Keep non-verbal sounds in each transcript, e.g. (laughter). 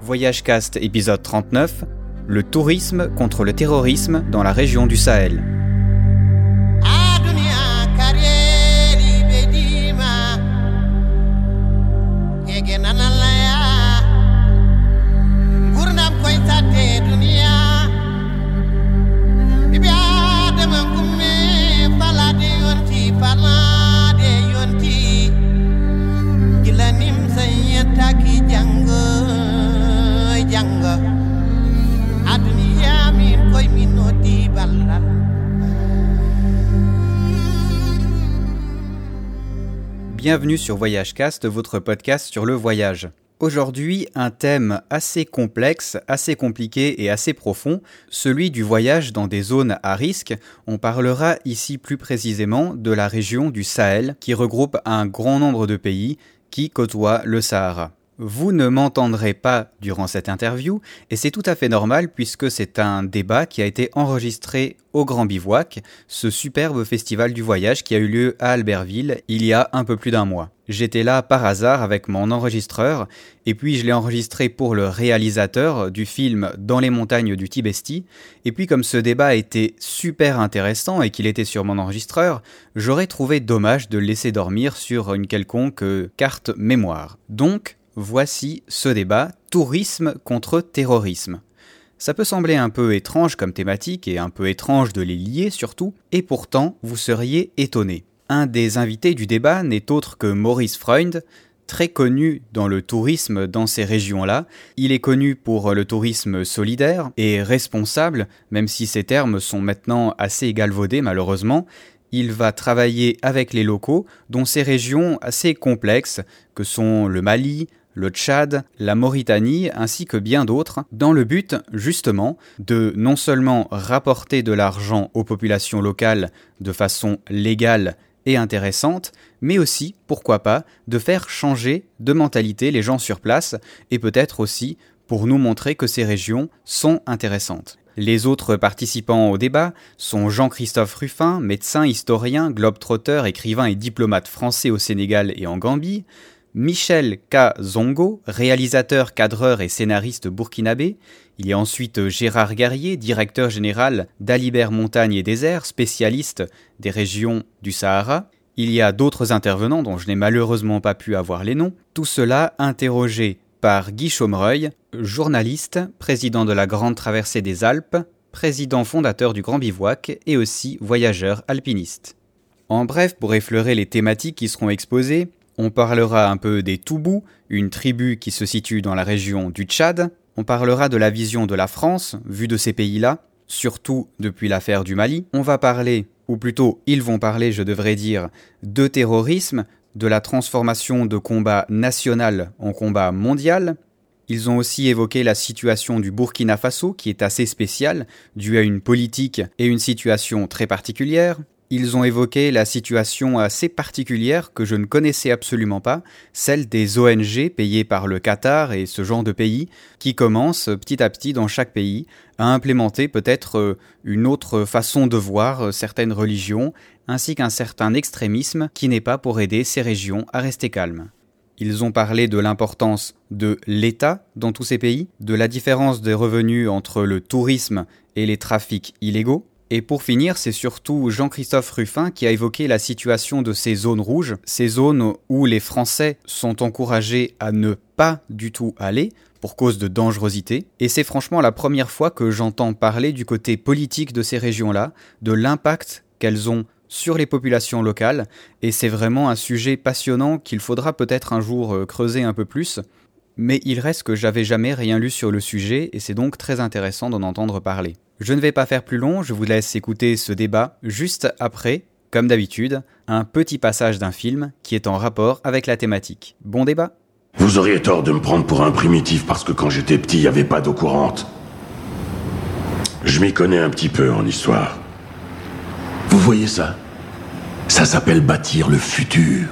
Voyage Cast épisode 39 Le tourisme contre le terrorisme dans la région du Sahel. Bienvenue sur Voyagecast, votre podcast sur le voyage. Aujourd'hui, un thème assez complexe, assez compliqué et assez profond, celui du voyage dans des zones à risque. On parlera ici plus précisément de la région du Sahel, qui regroupe un grand nombre de pays qui côtoient le Sahara. Vous ne m'entendrez pas durant cette interview, et c'est tout à fait normal puisque c'est un débat qui a été enregistré au Grand Bivouac, ce superbe festival du voyage qui a eu lieu à Albertville il y a un peu plus d'un mois. J'étais là par hasard avec mon enregistreur, et puis je l'ai enregistré pour le réalisateur du film Dans les montagnes du Tibesti, et puis comme ce débat était super intéressant et qu'il était sur mon enregistreur, j'aurais trouvé dommage de le laisser dormir sur une quelconque carte mémoire. Donc, Voici ce débat tourisme contre terrorisme. Ça peut sembler un peu étrange comme thématique et un peu étrange de les lier surtout, et pourtant vous seriez étonné. Un des invités du débat n'est autre que Maurice Freund, très connu dans le tourisme dans ces régions-là. Il est connu pour le tourisme solidaire et responsable, même si ces termes sont maintenant assez galvaudés malheureusement. Il va travailler avec les locaux dans ces régions assez complexes que sont le Mali, le Tchad, la Mauritanie ainsi que bien d'autres, dans le but justement de non seulement rapporter de l'argent aux populations locales de façon légale et intéressante, mais aussi, pourquoi pas, de faire changer de mentalité les gens sur place et peut-être aussi pour nous montrer que ces régions sont intéressantes. Les autres participants au débat sont Jean-Christophe Ruffin, médecin, historien, globe-trotteur, écrivain et diplomate français au Sénégal et en Gambie, Michel K. Zongo, réalisateur, cadreur et scénariste burkinabé. Il y a ensuite Gérard Garrier, directeur général d'Alibert Montagne et Désert, spécialiste des régions du Sahara. Il y a d'autres intervenants dont je n'ai malheureusement pas pu avoir les noms. Tout cela interrogé par Guy Chaumereuil, journaliste, président de la Grande Traversée des Alpes, président fondateur du Grand Bivouac et aussi voyageur alpiniste. En bref, pour effleurer les thématiques qui seront exposées, on parlera un peu des Toubous, une tribu qui se situe dans la région du Tchad. On parlera de la vision de la France, vue de ces pays-là, surtout depuis l'affaire du Mali. On va parler, ou plutôt ils vont parler, je devrais dire, de terrorisme, de la transformation de combat national en combat mondial. Ils ont aussi évoqué la situation du Burkina Faso, qui est assez spéciale, due à une politique et une situation très particulière. Ils ont évoqué la situation assez particulière que je ne connaissais absolument pas, celle des ONG payées par le Qatar et ce genre de pays, qui commencent petit à petit dans chaque pays à implémenter peut-être euh, une autre façon de voir euh, certaines religions, ainsi qu'un certain extrémisme qui n'est pas pour aider ces régions à rester calmes. Ils ont parlé de l'importance de l'État dans tous ces pays, de la différence des revenus entre le tourisme et les trafics illégaux, et pour finir, c'est surtout Jean-Christophe Ruffin qui a évoqué la situation de ces zones rouges, ces zones où les Français sont encouragés à ne pas du tout aller pour cause de dangerosité. Et c'est franchement la première fois que j'entends parler du côté politique de ces régions-là, de l'impact qu'elles ont sur les populations locales, et c'est vraiment un sujet passionnant qu'il faudra peut-être un jour euh, creuser un peu plus. Mais il reste que j'avais jamais rien lu sur le sujet, et c'est donc très intéressant d'en entendre parler. Je ne vais pas faire plus long, je vous laisse écouter ce débat juste après, comme d'habitude, un petit passage d'un film qui est en rapport avec la thématique. Bon débat Vous auriez tort de me prendre pour un primitif parce que quand j'étais petit, il n'y avait pas d'eau courante. Je m'y connais un petit peu en histoire. Vous voyez ça? Ça s'appelle bâtir le futur.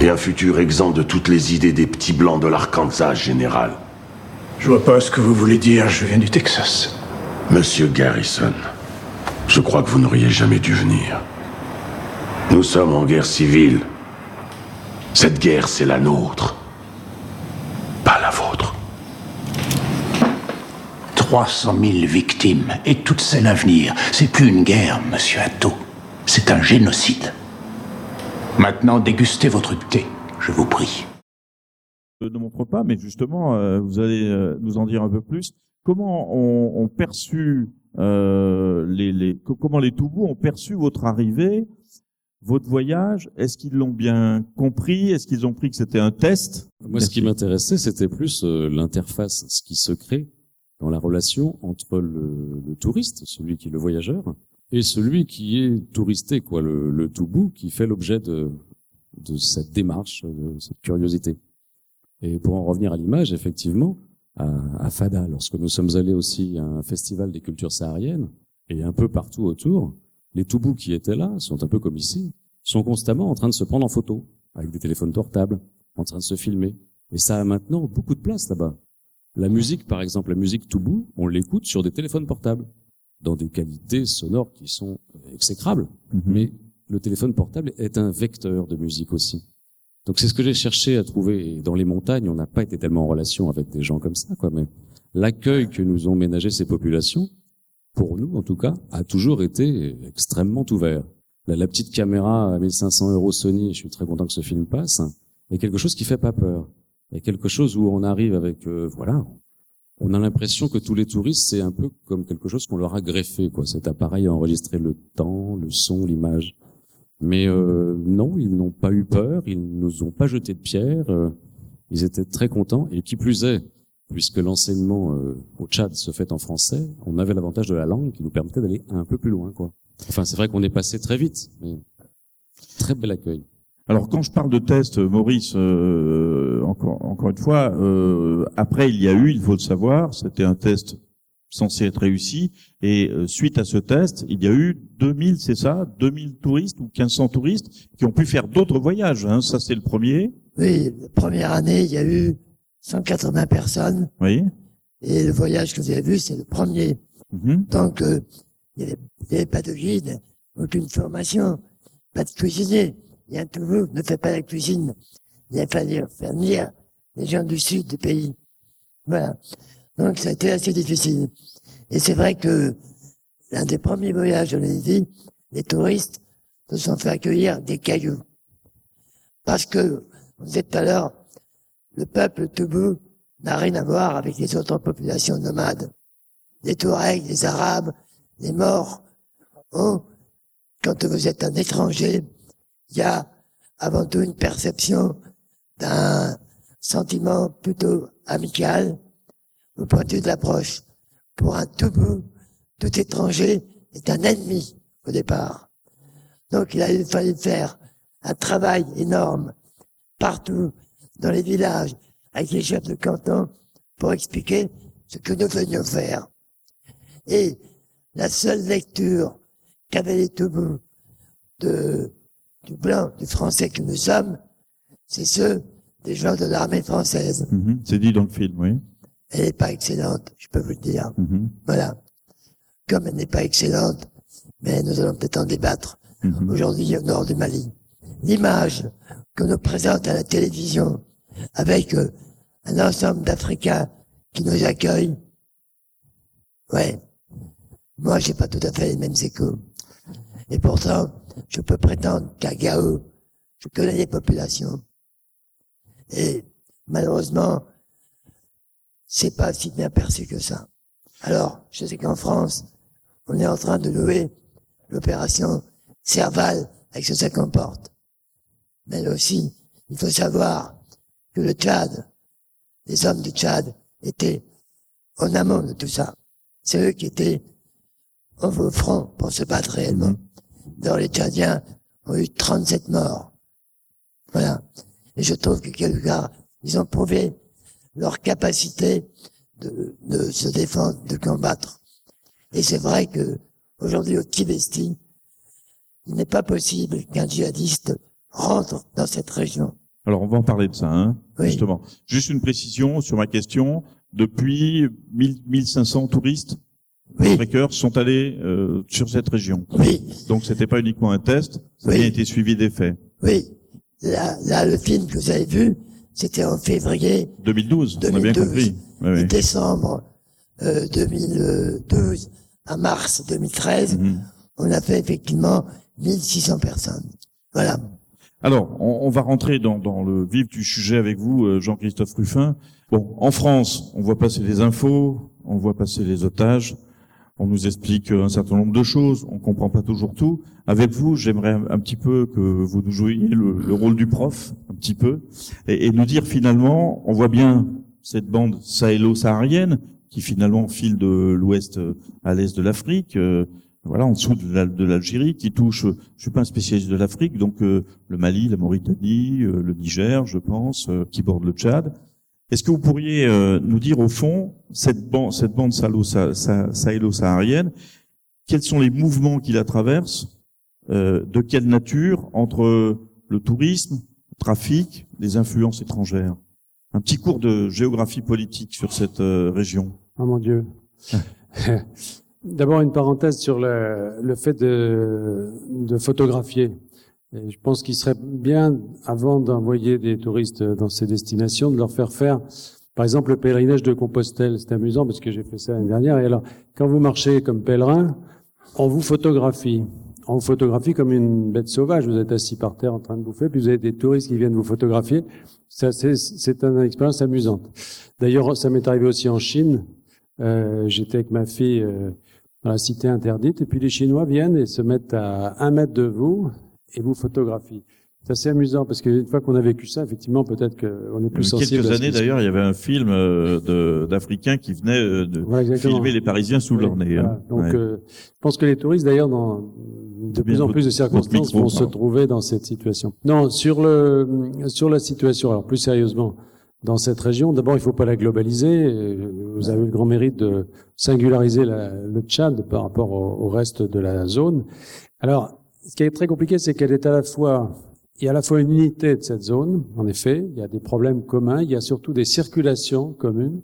Et un futur exempt de toutes les idées des petits blancs de l'Arkansas général. Je vois pas ce que vous voulez dire, je viens du Texas. Monsieur Garrison, je crois que vous n'auriez jamais dû venir. Nous sommes en guerre civile. Cette guerre, c'est la nôtre. Pas la vôtre. 300 000 victimes et toutes celles à venir. C'est plus une guerre, monsieur Atto. C'est un génocide. Maintenant, dégustez votre thé, je vous prie. Euh, ne montre pas, mais justement, euh, vous allez euh, nous en dire un peu plus. Comment ont on perçu les, les, comment les Toubous ont perçu votre arrivée, votre voyage? Est-ce qu'ils l'ont bien compris? Est-ce qu'ils ont pris que c'était un test? Moi, ce qui m'intéressait, c'était plus l'interface, ce qui se crée dans la relation entre le, le, touriste, celui qui est le voyageur, et celui qui est touristé, quoi, le, le Toubou, qui fait l'objet de, de cette démarche, de cette curiosité. Et pour en revenir à l'image, effectivement, à, Fada, lorsque nous sommes allés aussi à un festival des cultures sahariennes, et un peu partout autour, les Toubous qui étaient là, sont un peu comme ici, sont constamment en train de se prendre en photo, avec des téléphones portables, en train de se filmer. Et ça a maintenant beaucoup de place là-bas. La musique, par exemple, la musique Toubou, on l'écoute sur des téléphones portables, dans des qualités sonores qui sont exécrables. Mhm. Mais le téléphone portable est un vecteur de musique aussi. Donc c'est ce que j'ai cherché à trouver. dans les montagnes, on n'a pas été tellement en relation avec des gens comme ça, quoi. Mais l'accueil que nous ont ménagé ces populations, pour nous en tout cas, a toujours été extrêmement ouvert. La, petite caméra à 1500 euros Sony, je suis très content que ce film passe, est quelque chose qui fait pas peur. Il y a quelque chose où on arrive avec, euh, voilà, on a l'impression que tous les touristes, c'est un peu comme quelque chose qu'on leur a greffé, quoi. Cet appareil à enregistrer le temps, le son, l'image. Mais euh, non, ils n'ont pas eu peur, ils nous ont pas jeté de pierre, euh, ils étaient très contents. Et qui plus est, puisque l'enseignement euh, au Tchad se fait en français, on avait l'avantage de la langue qui nous permettait d'aller un peu plus loin. quoi. Enfin, c'est vrai qu'on est passé très vite, mais très bel accueil. Alors quand je parle de test, Maurice, encore, encore une fois, après il y a eu, il faut le savoir, c'était un test censé être réussi. Et euh, suite à ce test, il y a eu 2000, c'est ça, 2000 touristes ou 1500 touristes qui ont pu faire d'autres voyages. Hein. Ça, c'est le premier. Oui, la première année, il y a eu 180 personnes. Oui. Et le voyage que vous avez vu, c'est le premier. Mm-hmm. Donc, euh, il n'y avait, pas de guide, aucune formation, pas de cuisinier. Il y a tout vous ne fait pas la cuisine. Il a fallu faire venir les gens du sud du pays. Voilà. Donc ça a été assez difficile. Et c'est vrai que l'un des premiers voyages de dit, les touristes se sont fait accueillir des cailloux. Parce que, vous disait tout à l'heure, le peuple Toubou n'a rien à voir avec les autres populations nomades. Les Touaregs, les Arabes, les Morts ont, quand vous êtes un étranger, il y a avant tout une perception d'un sentiment plutôt amical, au point de l'approche. Pour un tout tout étranger est un ennemi au départ. Donc il a fallu faire un travail énorme partout dans les villages avec les chefs de canton pour expliquer ce que nous venions faire. Et la seule lecture qu'avaient les Toubous de, du blanc, du français que nous sommes, c'est ceux des gens de l'armée française. Mhm. c'est dit dans le film, oui elle n'est pas excellente, je peux vous le dire. Mhm. Voilà. Comme elle n'est pas excellente, mais nous allons peut-être en débattre mhm. aujourd'hui au nord du Mali. L'image que nous présente à la télévision avec euh, un ensemble d'Africains qui nous accueillent, ouais, moi j'ai pas tout à fait les mêmes échos. Et pourtant, je peux prétendre qu'à Gao, je connais les populations. Et malheureusement, c'est pas si bien perçu que ça. Alors, je sais qu'en France, on est en train de louer l'opération Serval avec ce que ça comporte. Mais là aussi, il faut savoir que le Tchad, les hommes du Tchad étaient en amont de tout ça. C'est eux qui étaient au front pour se battre réellement. Dans les Tchadiens ont eu 37 morts. Voilà. Et je trouve que quelque part, ils ont prouvé leur capacité de, de, se défendre, de combattre. Et c'est vrai que aujourd'hui au Tibesti, il n'est pas possible qu'un djihadiste rentre dans cette région. Alors on va en parler de ça, hein, justement. Juste une précision sur ma question. Depuis 1500 touristes, oui. sont allés euh, sur cette région. Oui. Donc c'était pas uniquement un test, ça a été suivi des faits. Oui. là, là, le film que vous avez vu, c'était en février 2012, on a bien compris. De décembre euh, 2012 à mars 2013, mhm. on a fait effectivement 1600 personnes. Voilà. Alors, on, on va rentrer dans, dans, le vif du sujet avec vous, euh, Jean-Christophe Ruffin. Bon, en France, on voit passer les infos, on voit passer les otages, on nous explique un certain nombre de choses, on comprend pas toujours tout. Avec vous, j'aimerais un, petit peu que vous nous jouiez le, rôle du prof, un petit peu, et, nous dire finalement, on voit bien cette bande sahélo-saharienne qui finalement file de l'ouest à l'est de l'Afrique, euh, voilà, en dessous de l'Algérie, qui touche, je suis pas un spécialiste de l'Afrique, donc euh, le Mali, la Mauritanie, euh, le Niger, je pense, qui borde le Tchad. Est-ce que vous pourriez euh, nous dire au fond, cette bande, cette bande sahélo-saharienne, quels sont les mouvements qui la traversent, euh, de quelle nature, entre le tourisme, le trafic, les influences étrangères? Un petit cours de géographie politique sur cette euh, région. Oh mon Dieu. (laughs) D'abord une parenthèse sur le, le fait de, de photographier je pense qu'il serait bien, avant d'envoyer des touristes dans ces destinations, de leur faire faire, par exemple, le pèlerinage de Compostelle. C'est amusant parce que j'ai fait ça l'année dernière. Et alors, quand vous marchez comme pèlerin, on vous photographie. On vous photographie comme une bête sauvage. Vous êtes assis par terre en train de bouffer, puis vous avez des touristes qui viennent vous photographier. Ça, c'est une expérience amusante. D'ailleurs, ça m'est arrivé aussi en Chine. Euh, J'étais avec ma fille euh, dans la cité interdite, et puis les Chinois viennent et se mettent à un mètre de vous, et vous photographie. C'est assez amusant parce qu'une fois qu'on a vécu ça, effectivement, peut-être qu'on est plus sensible. Quelques années d'ailleurs, il y avait un film euh, d'Africains qui venaient euh, de filmer les Parisiens sous leur nez. Hein. Donc, euh, je pense que les touristes, d'ailleurs, dans de plus en plus de circonstances, vont se trouver dans cette situation. Non, sur le sur la situation, alors plus sérieusement, dans cette région, d'abord, il ne faut pas la globaliser. Vous avez le grand mérite de singulariser la, le Tchad par rapport au, au reste de la zone. Alors, ce qui est très compliqué, c'est qu'elle est à la fois, il y a à la fois une unité de cette zone, en effet, il y a des problèmes communs, il y a surtout des circulations communes.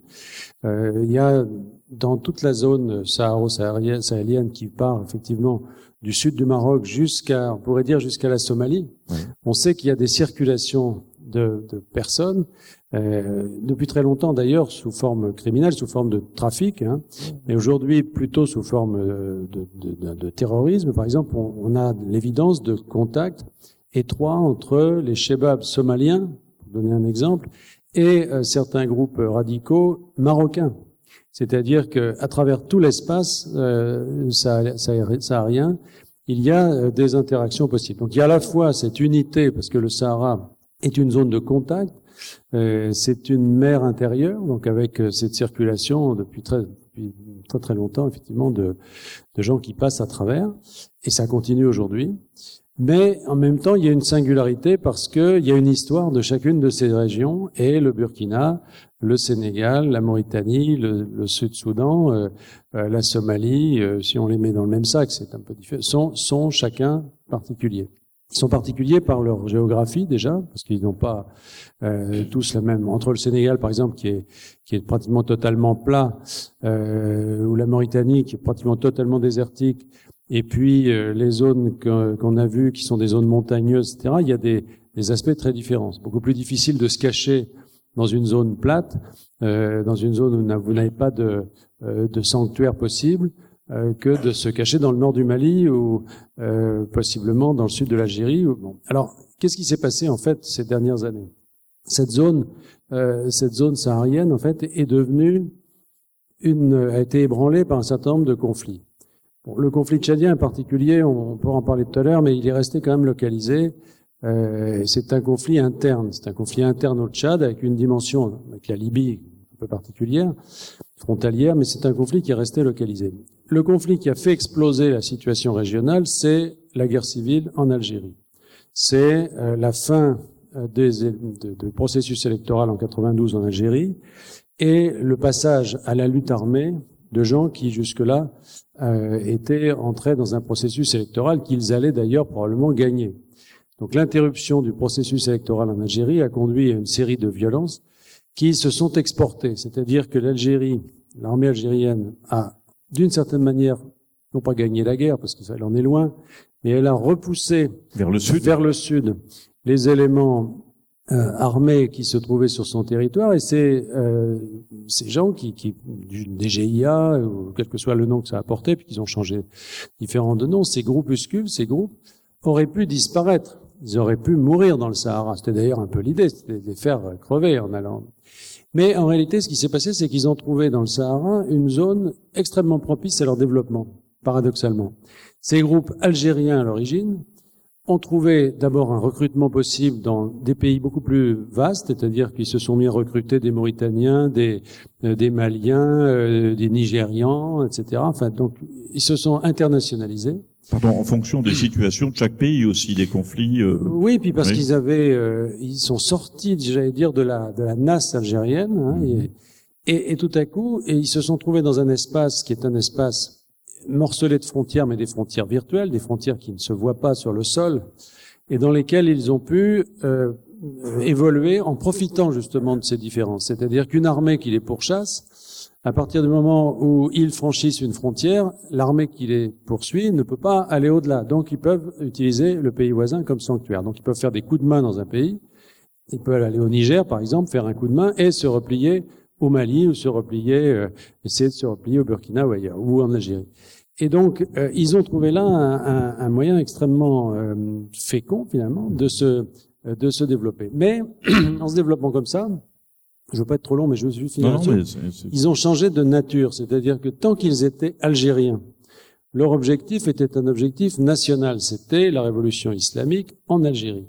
Euh, il y a dans toute la zone saharo-sahélienne qui part effectivement du sud du Maroc jusqu'à, on pourrait dire jusqu'à la Somalie. On sait qu'il y a des circulations de, de personnes euh, depuis très longtemps d'ailleurs sous forme criminelle, sous forme de trafic, hein, mais aujourd'hui plutôt sous forme euh, de, de, de, terrorisme. Par exemple, on, on a l'évidence de contacts étroits entre les shebabs somaliens, pour donner un exemple, et euh, certains groupes radicaux marocains. C'est-à-dire que à travers tout l'espace euh, saharien, il y a des interactions possibles. Donc il y a à la fois cette unité, parce que le Sahara est une zone de contact, euh, c'est une mer intérieure, donc avec euh, cette circulation depuis très, depuis très très longtemps, effectivement, de, de gens qui passent à travers, et ça continue aujourd'hui. Mais en même temps, il y a une singularité parce qu'il y a une histoire de chacune de ces régions, et le Burkina, le Sénégal, la Mauritanie, le, Sud-Soudan, euh, la Somalie, si on les met dans le même sac, c'est un peu différent, sont, sont chacun particuliers. Ils sont particuliers par leur géographie déjà, parce qu'ils n'ont pas euh, tous la même. Entre le Sénégal, par exemple, qui est qui est pratiquement totalement plat, euh, ou la Mauritanie, qui est pratiquement totalement désertique, et puis euh, les zones qu'on a vues, qui sont des zones montagneuses, etc. Il y a des, aspects très différents. C'est beaucoup plus difficile de se cacher dans une zone plate, euh, dans une zone où vous n'avez pas de, de sanctuaire possible. Euh, que de se cacher dans le nord du Mali ou euh, possiblement dans le sud de l'Algérie. Alors, qu'est-ce qui s'est passé en fait ces dernières années? Cette zone, euh, cette zone saharienne en fait est devenue une, a été ébranlée par un certain nombre de conflits. Le conflit tchadien en particulier, on, pourra en parler tout à l'heure, mais il est resté quand même localisé. C'est un conflit interne, c'est un conflit interne au Tchad avec une dimension avec la Libye un peu particulière, frontalière, mais c'est un conflit qui est resté localisé. Le conflit qui a fait exploser la situation régionale, c'est la guerre civile en Algérie. C'est euh, la fin euh, de, processus électoral en 92 en Algérie et le passage à la lutte armée de gens qui jusque-là euh, étaient entrés dans un processus électoral qu'ils allaient d'ailleurs probablement gagner. Donc l'interruption du processus électoral en Algérie a conduit à une série de violences qui se sont exportées. C'est-à-dire que l'Algérie, l'armée algérienne a d'une certaine manière, non pas gagné la guerre, parce qu'elle en est loin, mais elle a repoussé vers le sud, vers le sud les éléments euh, armés qui se trouvaient sur son territoire. Et c'est euh, ces gens qui, qui des GIA ou quel que soit le nom que ça a porté puis qu'ils ont changé différents de noms ces groupuscules ces groupes auraient pu disparaître. Ils auraient pu mourir dans le Sahara. C'était d'ailleurs un peu l'idée c'était de les faire crever en allant mais en réalité ce qui s'est passé c'est qu'ils ont trouvé dans le Sahara une zone extrêmement propice à leur développement paradoxalement ces groupes algériens à l'origine ont trouvé d'abord un recrutement possible dans des pays beaucoup plus vastes, c'est-à-dire qu'ils se sont mis à recruter des Mauritaniens, des, euh, Maliens, euh, des Nigérians, etc. Enfin, donc, ils se sont internationalisés. Pardon, en fonction des situations de chaque pays aussi, des conflits. Euh... Oui, puis parce qu'ils avaient, euh, ils sont sortis, j'allais dire, de la de la nasse algérienne, hein, mmh. et, et, et, tout à coup, et ils se sont trouvés dans un espace qui est un espace morcelés de frontières, mais des frontières virtuelles, des frontières qui ne se voient pas sur le sol, et dans lesquelles ils ont pu euh, évoluer en profitant justement de ces différences. C'est-à-dire qu'une armée qui les pourchasse, à partir du moment où ils franchissent une frontière, l'armée qui les poursuit ne peut pas aller au-delà. Donc ils peuvent utiliser le pays voisin comme sanctuaire. Donc ils peuvent faire des coups de main dans un pays. Ils peuvent aller au Niger, par exemple, faire un coup de main et se replier au Mali ou se replier, euh, essayer de se replier au Burkina ou ailleurs, ou en Algérie. Et donc, euh, ils ont trouvé là un, un, moyen extrêmement euh, fécond, finalement, de se, de se développer. Mais, (clears throat) en se développant comme ça, je veux pas être trop long, mais je veux juste finir. Ils ont changé de nature, c'est-à-dire que tant qu'ils étaient algériens, leur objectif était un objectif national, c'était la révolution islamique en Algérie.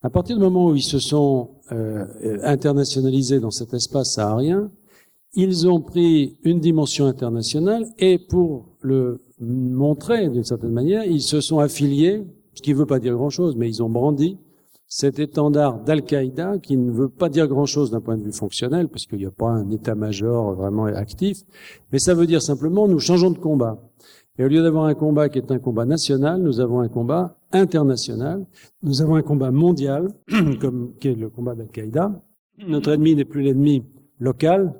À partir du moment où ils se sont euh, internationalisés dans cet espace saharien, ils ont pris une dimension internationale et pour le montrer d'une certaine manière, ils se sont affiliés, ce qui ne veut pas dire grand-chose, mais ils ont brandi cet étendard d'Al-Qaïda qui ne veut pas dire grand-chose d'un point de vue fonctionnel, parce qu'il n'y a pas un état-major vraiment actif, mais ça veut dire simplement nous changeons de combat. Et au lieu d'avoir un combat qui est un combat national, nous avons un combat international, nous avons un combat mondial, (clears throat) comme qui est le combat d'Al-Qaïda. Notre ennemi n'est plus l'ennemi local,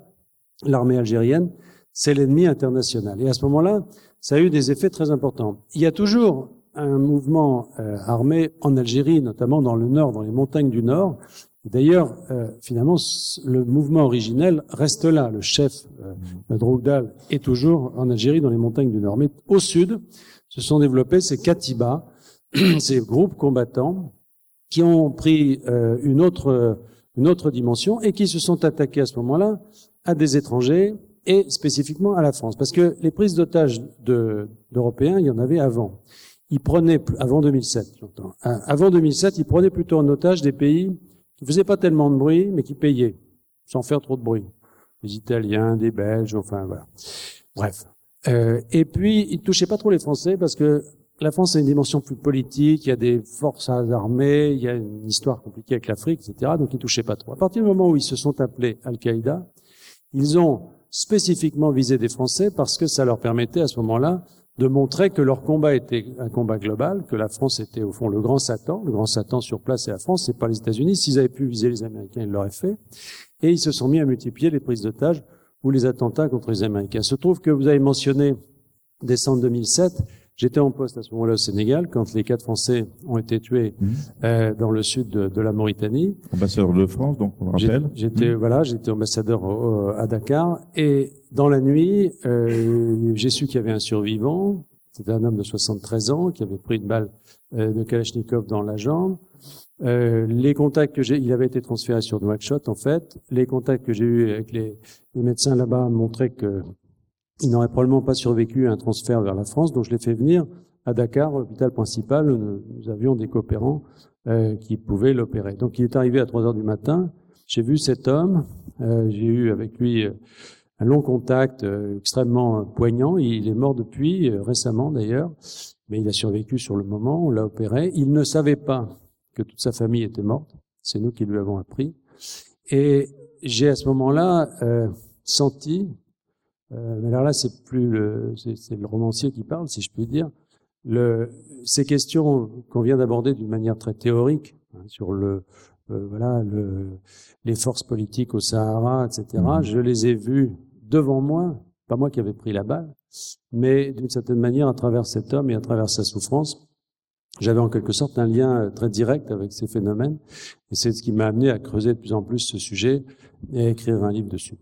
l'armée algérienne, c'est l'ennemi international. Et à ce moment-là, ça a eu des effets très importants. Il y a toujours un mouvement euh, armé en Algérie, notamment dans le nord, dans les montagnes du nord. D'ailleurs, euh, finalement, le mouvement originel reste là. Le chef, euh, Drougdal, est toujours en Algérie, dans les montagnes du nord. Mais au sud, se sont développés ces Katiba, (clears throat) ces groupes combattants, qui ont pris euh, une autre une autre dimension et qui se sont attaqués à ce moment-là à des étrangers et spécifiquement à la France. Parce que les prises d'otages d'Européens, il y en avait avant. Ils prenaient, avant 2007, j'entends. Avant 2007, ils prenaient plutôt en otage des pays qui faisaient pas tellement de bruit, mais qui payaient, sans faire trop de bruit. Les Italiens, des Belges, enfin voilà. Bref. Euh, et puis, ils touchaient pas trop les Français parce que la France a une dimension plus politique, il y a des forces armées, il y a une histoire compliquée avec l'Afrique, etc. Donc ils touchaient pas trop. À partir du moment où ils se sont appelés Al-Qaïda, ils ont spécifiquement visé des Français parce que ça leur permettait à ce moment-là de montrer que leur combat était un combat global, que la France était au fond le grand Satan, le grand Satan sur place et la France, c'est pas les États-Unis. S'ils avaient pu viser les Américains, ils l'auraient fait. Et ils se sont mis à multiplier les prises d'otages ou les attentats contre les Américains. Il se trouve que vous avez mentionné décembre 2007 J'étais en poste à ce moment-là au Sénégal quand les quatre Français ont été tués mmh. euh, dans le sud de, de, la Mauritanie. Ambassadeur de France, donc on le rappelle. J'étais mmh. voilà, j'étais ambassadeur à Dakar et dans la nuit, euh, j'ai su qu'il y avait un survivant. C'était un homme de 73 ans qui avait pris une balle euh, de Kalachnikov dans la jambe. Euh, les contacts que j'ai, il avait été transféré sur Nouakchott en fait. Les contacts que j'ai eus avec les, médecins là-bas montraient que il n'aurait probablement pas survécu à un transfert vers la France, donc je l'ai fait venir à Dakar, l'hôpital principal, où nous, avions des coopérants euh, qui pouvaient l'opérer. Donc il est arrivé à 3 heures du matin, j'ai vu cet homme, euh, j'ai eu avec lui un long contact extrêmement poignant, il est mort depuis, récemment d'ailleurs, mais il a survécu sur le moment, on l'a opéré. Il ne savait pas que toute sa famille était morte, c'est nous qui lui avons appris. Et j'ai à ce moment-là senti euh, mais alors là, c'est plus le, c'est le romancier qui parle, si je puis dire. Le, ces questions qu'on vient d'aborder d'une manière très théorique hein, sur le, euh, voilà, le, les forces politiques au Sahara, etc. Mmh. Je les ai vues devant moi, pas moi qui avais pris la balle, mais d'une certaine manière à travers cet homme et à travers sa souffrance. j'avais en quelque sorte un lien très direct avec ces phénomènes. Et c'est ce qui m'a amené à creuser de plus en plus ce sujet et à écrire un livre dessus.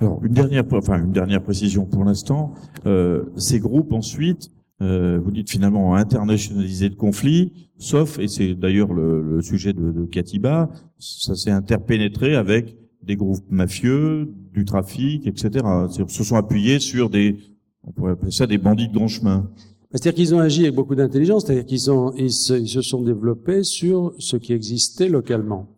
Alors une dernière, enfin une dernière précision pour l'instant. Euh, ces groupes ensuite, euh, vous dites finalement internationaliser le conflit, sauf et c'est d'ailleurs le, le, sujet de, de Katiba, ça s'est interpénétré avec des groupes mafieux, du trafic, etc. Se sont appuyés sur des, on pourrait appeler ça des bandits de grand chemin. C'est-à-dire qu'ils ont agi avec beaucoup d'intelligence, c'est-à-dire qu'ils ont, ils se, ils se, sont développés sur ce qui existait localement.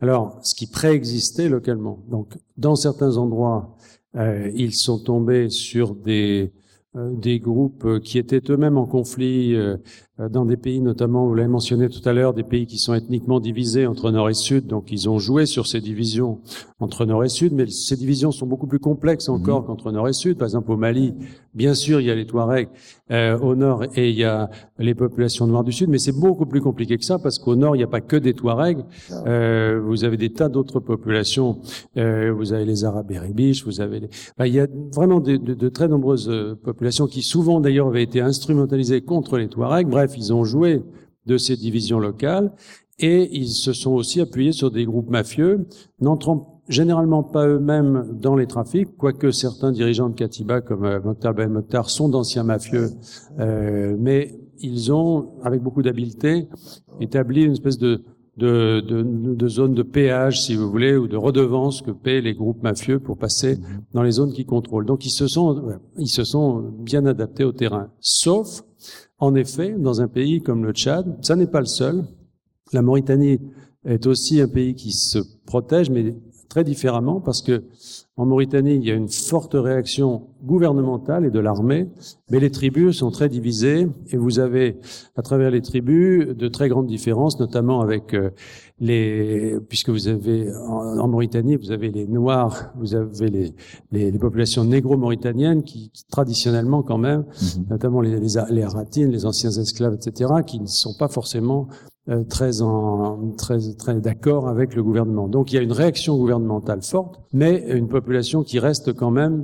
Alors, ce qui préexistait localement. Donc, dans certains endroits, euh, ils sont tombés sur des euh, des groupes qui étaient eux-mêmes en conflit euh, dans des pays, notamment, vous l'avez mentionné tout à l'heure, des pays qui sont ethniquement divisés entre Nord et Sud. Donc, ils ont joué sur ces divisions entre Nord et Sud, mais ces divisions sont beaucoup plus complexes encore mmh. qu'entre Nord et Sud. Par exemple, au Mali, bien sûr, il y a les Touaregs euh, au Nord et il y a les populations noires du Sud, mais c'est beaucoup plus compliqué que ça parce qu'au Nord, il n'y a pas que des Touaregs. Euh, vous avez des tas d'autres populations. Euh, vous avez les Arabes ribiches, vous avez les... il y a vraiment de, de, de très nombreuses populations qui souvent d'ailleurs avaient été instrumentalisées contre les Touaregs. Bref, ils ont joué de ces divisions locales et ils se sont aussi appuyés sur des groupes mafieux, n'entrant généralement pas eux-mêmes dans les trafics, quoique certains dirigeants de Katiba comme euh, Mokhtar Ben Mokhtar sont d'anciens mafieux, euh, mais ils ont, avec beaucoup d'habileté, établi une espèce de, de, de, de, zone de péage, si vous voulez, ou de redevance que paient les groupes mafieux pour passer dans les zones qu'ils contrôlent. Donc ils se sont, ils se sont bien adaptés au terrain. Sauf en effet, dans un pays comme le Tchad, ça n'est pas le seul. La Mauritanie est aussi un pays qui se protège, mais très différemment, parce que en Mauritanie, il y a une forte réaction gouvernementale et de l'armée, mais les tribus sont très divisées et vous avez, à travers les tribus, de très grandes différences, notamment avec euh, les, puisque vous avez en, Mauritanie, vous avez les Noirs, vous avez les, les, les populations négro-mauritaniennes qui, qui, traditionnellement quand même, mhm. notamment les, les, les Aratines, les anciens esclaves, etc., qui ne sont pas forcément euh, très en très très d'accord avec le gouvernement. Donc il y a une réaction gouvernementale forte, mais une population qui reste quand même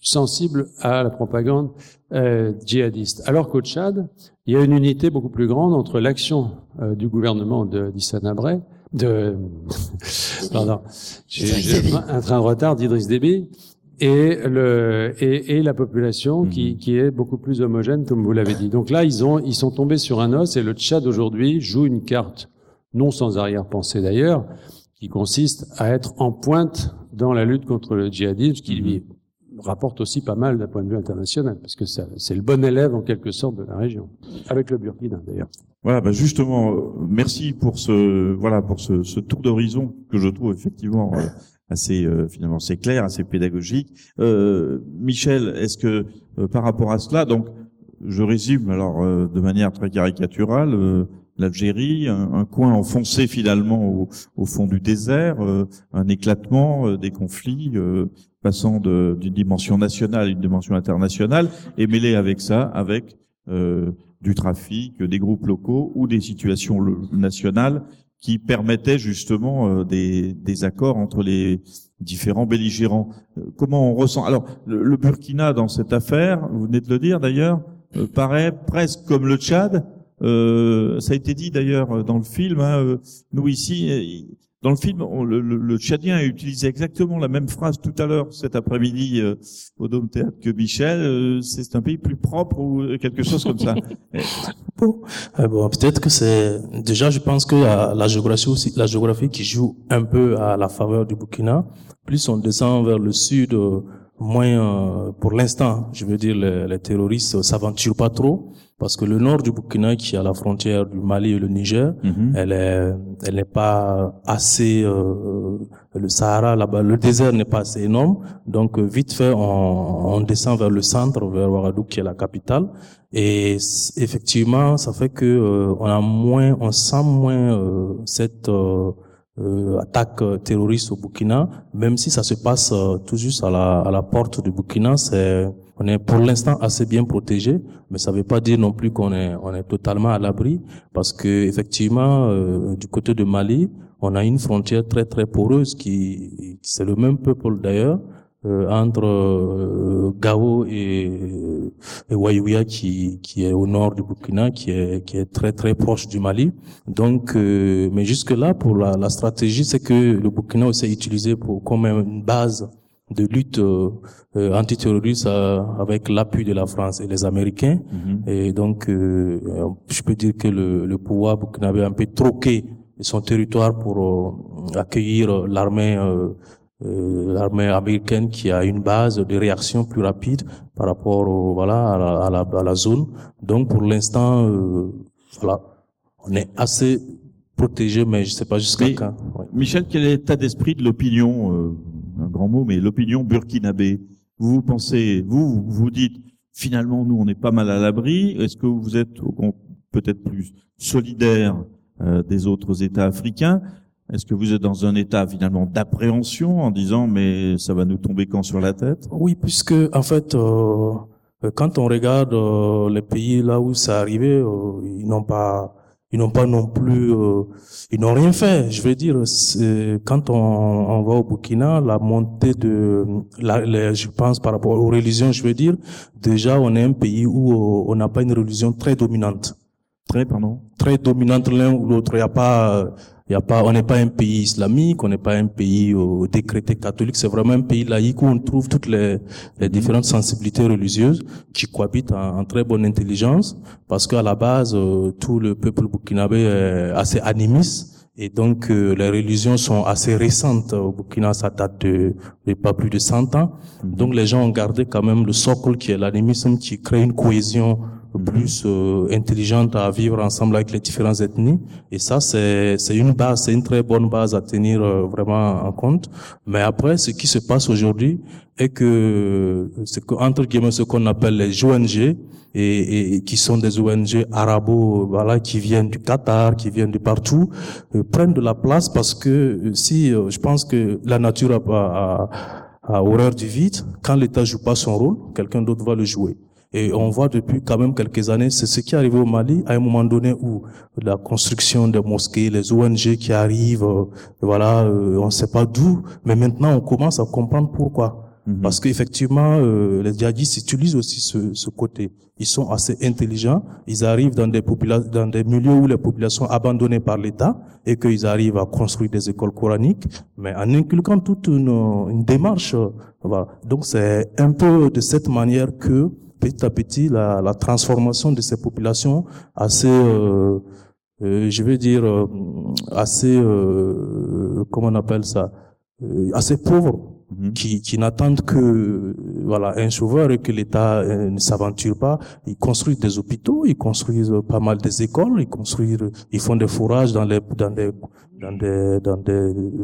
sensible à la propagande euh, djihadiste. Alors qu'au Tchad, il y a une unité beaucoup plus grande entre l'action euh, du gouvernement de Abré, de (laughs) pardon, (laughs) j'ai un train de retard d'Idriss Déby et le et, et la population qui, mhm. qui est beaucoup plus homogène comme vous l'avez dit. Donc là ils ont ils sont tombés sur un os et le Tchad aujourd'hui joue une carte non sans arrière-pensée d'ailleurs qui consiste à être en pointe dans la lutte contre le djihadisme qui lui rapporte aussi pas mal d'un point de vue international parce que c'est le bon élève en quelque sorte de la région avec le Burkina d'ailleurs. Voilà, bah justement, euh, merci pour ce voilà pour ce, ce tour d'horizon que je trouve effectivement euh, assez euh, finalement c'est clair, assez pédagogique. Euh, Michel, est-ce que euh, par rapport à cela, donc je résume alors euh, de manière très caricaturale, l'Algérie, un, coin enfoncé finalement au, au fond du désert, un éclatement des conflits passant d'une dimension nationale à une dimension internationale, et mêlé avec ça, avec du trafic, des groupes locaux ou des situations nationales qui permettait justement euh, des, accords entre les différents belligérants. Euh, comment on ressent? Alors, le, Burkina dans cette affaire, vous venez de le dire d'ailleurs, euh, paraît presque comme le Tchad. ça a été dit d'ailleurs dans le film. Hein, nous ici, dans le film, le, le, Tchadien a utilisé exactement la même phrase tout à l'heure, cet après-midi, euh, au Dôme Théâtre que Michel. Euh, c'est un pays plus propre ou quelque chose comme ça. (laughs) bon, euh, bon peut-être que c'est déjà, je pense que la géographie aussi, la géographie qui joue un peu à la faveur du Burkina. Plus on descend vers le sud, moins, pour l'instant, je veux dire, les, les terroristes s'aventurent pas trop parce que le nord du Burkina, qui est à la frontière du Mali et le Niger, mhm. elle est, elle n'est pas assez, euh, le Sahara là-bas, le désert n'est pas assez énorme, donc euh, vite fait, on, on, descend vers le centre, vers Ouagadougou, qui est la capitale, et effectivement, ça fait que euh, on a moins, on sent moins euh, cette attaque terroriste au Burkina, même si ça se passe tout juste à la, à la porte du Burkina, c'est on est pour l'instant assez bien protégé, mais ça ne veut pas dire non plus qu'on est, on est totalement à l'abri, parce que effectivement, euh, du côté de Mali, on a une frontière très très poreuse qui, c'est le même peuple d'ailleurs, euh, entre euh, Gao et, et qui, qui est au nord du Burkina, qui est, qui est très très proche du Mali. Donc, euh, mais jusque là, pour la, la stratégie, c'est que le Burkina aussi est utilisé pour comme une base de lutte euh, antiterroriste avec l'appui de la France et les Américains. Mm-hmm. Et donc, je peux dire que le, le pouvoir burkinabé a un peu troqué son territoire pour accueillir l'armée euh, l'armée américaine qui a une base de réaction plus rapide par rapport au, voilà à la, à la, à la zone. Donc pour l'instant, euh, voilà, on est assez protégé, mais je sais pas jusqu'à quand. Michel, quel est l'état d'esprit de l'opinion, euh, un grand mot, mais l'opinion burkinabé. Vous pensez, vous vous dites finalement nous on est pas mal à l'abri. Est-ce que vous êtes peut-être plus solidaire euh, des autres États africains? Est-ce que vous êtes dans un état finalement d'appréhension en disant mais ça va nous tomber quand sur la tête? Oui, puisque en fait, euh, quand on regarde euh, les pays là où ça arrivé, euh, ils n'ont pas, ils n'ont pas non plus, euh, ils n'ont rien fait. Je veux dire, quand on, on, va au Burkina, la montée de, la, je pense par rapport aux religions, je veux dire, déjà on est un pays où on n'a pas une religion très dominante. Très, pardon. Très dominante l'un ou l'autre. Il n'y a pas il y a pas, on n'est pas un pays islamique, on n'est pas un pays euh, décrété catholique. C'est vraiment un pays laïque où on trouve toutes les, les différentes sensibilités religieuses qui cohabitent en, très bonne intelligence. Parce qu'à la base, euh, tout le peuple burkinabé est assez animiste. Et donc, euh, les religions sont assez récentes. Au Burkina, ça date de, de pas plus de 100 ans. Mhm. Donc, les gens ont gardé quand même le socle qui est l'animisme, qui crée une cohésion plus euh, intelligente à vivre ensemble avec les différentes ethnies. Et ça, c'est une base, c'est une très bonne base à tenir euh, vraiment en compte. Mais après, ce qui se passe aujourd'hui est que c'est entre guillemets ce qu'on appelle les ONG et, et, qui sont des ONG arabo, voilà, qui viennent du Qatar, qui viennent de partout, euh, prennent de la place parce que si je pense que la nature a, a, a horreur du vide, quand l'État joue pas son rôle, quelqu'un d'autre va le jouer. Et on voit depuis quand même quelques années, c'est ce qui est arrivé au Mali à un moment donné où la construction des mosquées, les ONG qui arrivent, euh, voilà, euh, on ne sait pas d'où, mais maintenant on commence à comprendre pourquoi. Mhm. Parce qu'effectivement, euh, les djihadistes utilisent aussi ce, ce, côté. Ils sont assez intelligents. Ils arrivent dans des dans des milieux où les populations sont abandonnées par l'État et qu'ils arrivent à construire des écoles coraniques, mais en inculquant toute une, une démarche. Voilà. Donc c'est un peu de cette manière que petit à petit la, la transformation de ces populations assez, euh, euh, je vais dire, euh, assez, comment on appelle ça, assez pauvres, mhm. qui, qui n'attendent que voilà un sauveur et que l'État ne s'aventure pas. Ils construisent des hôpitaux, ils construisent pas mal des écoles, ils construisent, ils font des fourrages dans les dans des dans des dans des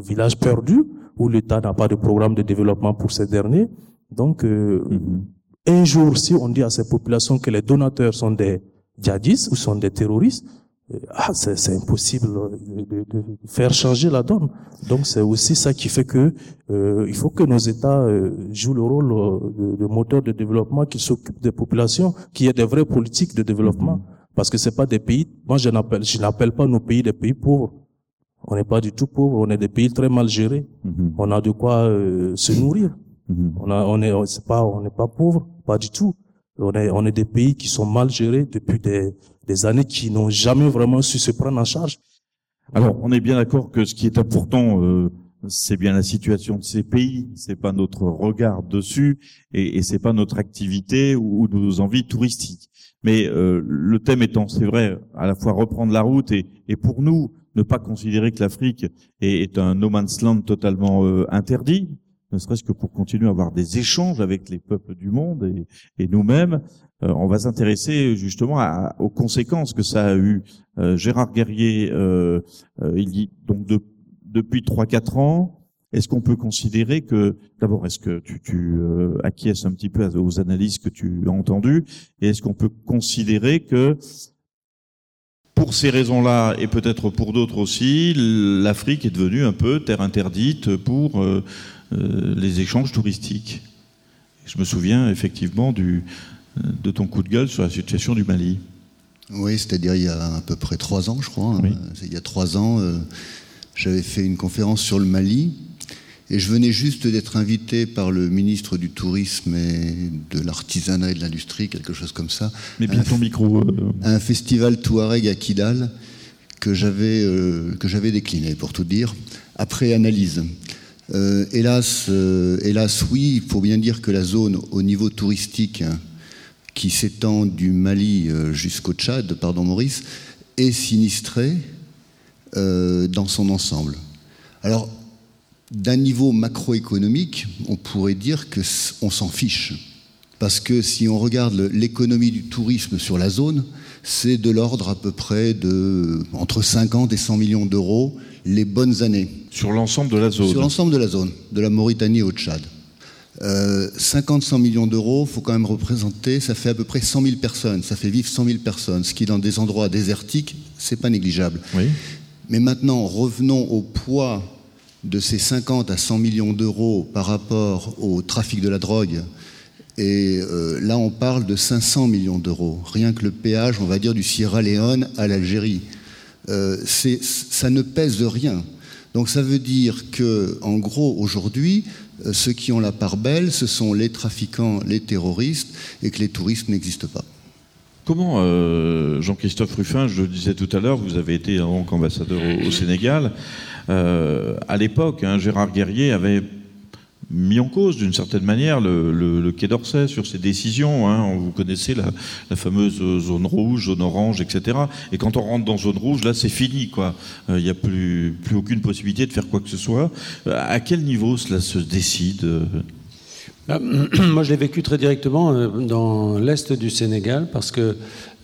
villages perdus où l'État n'a pas de programme de développement pour ces derniers. Donc mhm. Un jour, si on dit à ces populations que les donateurs sont des djihadistes ou sont des terroristes, euh, ah, c'est impossible de, de, faire changer la donne. Donc c'est aussi ça qui fait que euh, il faut que nos États euh, jouent le rôle de, de, moteur de développement, qui s'occupent des populations, qui aient des vraies politiques de développement. Parce que c'est pas des pays. Moi, je n'appelle, je n'appelle pas nos pays des pays pauvres. On n'est pas du tout pauvres. On est des pays très mal gérés. Mm-hmm. On a de quoi se nourrir. Mm-hmm. On, a, on est, c'est pas, on n'est pas pauvre, pas du tout. On est, on est des pays qui sont mal gérés depuis des, des années, qui n'ont jamais vraiment su se prendre en charge. Alors, on est bien d'accord que ce qui est important, euh, c'est bien la situation de ces pays, c'est pas notre regard dessus, et, et c'est pas notre activité ou, nos envies touristiques. Mais euh, le thème étant, c'est vrai, à la fois reprendre la route et, et pour nous ne pas considérer que l'Afrique est, est, un no man's land totalement euh, interdit, ne serait-ce que pour continuer à avoir des échanges avec les peuples du monde et, et nous-mêmes. Euh, on va s'intéresser justement à, aux conséquences que ça a eu. Euh, Gérard Guerrier, euh, euh il dit donc de, depuis trois quatre ans. Est-ce qu'on peut considérer que, d'abord, est-ce que tu, tu euh, acquiesces un petit peu aux analyses que tu as entendues, et est-ce qu'on peut considérer que pour ces raisons-là, et peut-être pour d'autres aussi, l'Afrique est devenue un peu terre interdite pour euh, les échanges touristiques. Je me souviens effectivement du, de ton coup de gueule sur la situation du Mali. Oui, c'est-à-dire il y a à peu près trois ans, je crois. Hein. Il y a trois ans, euh, j'avais fait une conférence sur le Mali Et je venais juste d'être invité par le ministre du Tourisme et de l'Artisanat et de l'Industrie, quelque chose comme ça. Mais bien ton micro. Euh, un festival Touareg à Kidal que j'avais euh, que j'avais décliné, pour tout dire, après analyse. Euh, hélas, hélas, oui, il faut bien dire que la zone au niveau touristique hein, qui s'étend du Mali jusqu'au Tchad, pardon Maurice, est sinistrée dans son ensemble. Alors, d'un niveau macroéconomique, on pourrait dire qu'on s'en fiche. Parce que si on regarde l'économie du tourisme sur la zone, c'est de l'ordre à peu près de entre 50 et 100 millions d'euros les bonnes années. Sur l'ensemble de la zone Sur l'ensemble de la zone, de la Mauritanie au Tchad. 50-100 euh, millions d'euros, faut quand même représenter, ça fait à peu près 100 000 personnes, ça fait vivre 100 000 personnes, ce qui dans des endroits désertiques, c'est pas négligeable. Oui. Mais maintenant, revenons au poids de ces 50 à 100 millions d'euros par rapport au trafic de la drogue. Et euh, là, on parle de 500 millions d'euros. Rien que le péage, on va dire, du Sierra Leone à l'Algérie. Euh, ça ne pèse rien. Donc ça veut dire que, en gros, aujourd'hui, euh, ceux qui ont la part belle, ce sont les trafiquants, les terroristes, et que les touristes n'existent pas. Comment, Jean-Christophe Ruffin, je le disais tout à l'heure, vous avez été ambassadeur au Sénégal. Euh, à l'époque, hein, Gérard Guerrier avait mis en cause d'une certaine manière le, Quai d'Orsay sur ses décisions. Hein. Vous connaissez la, fameuse zone rouge, zone orange, etc. Et quand on rentre dans zone rouge, là, c'est fini. Euh, il n'y a plus, plus aucune possibilité de faire quoi que ce soit. Euh, à quel niveau cela se décide ah, (clears throat) Moi, je l'ai vécu très directement dans l'est du Sénégal parce que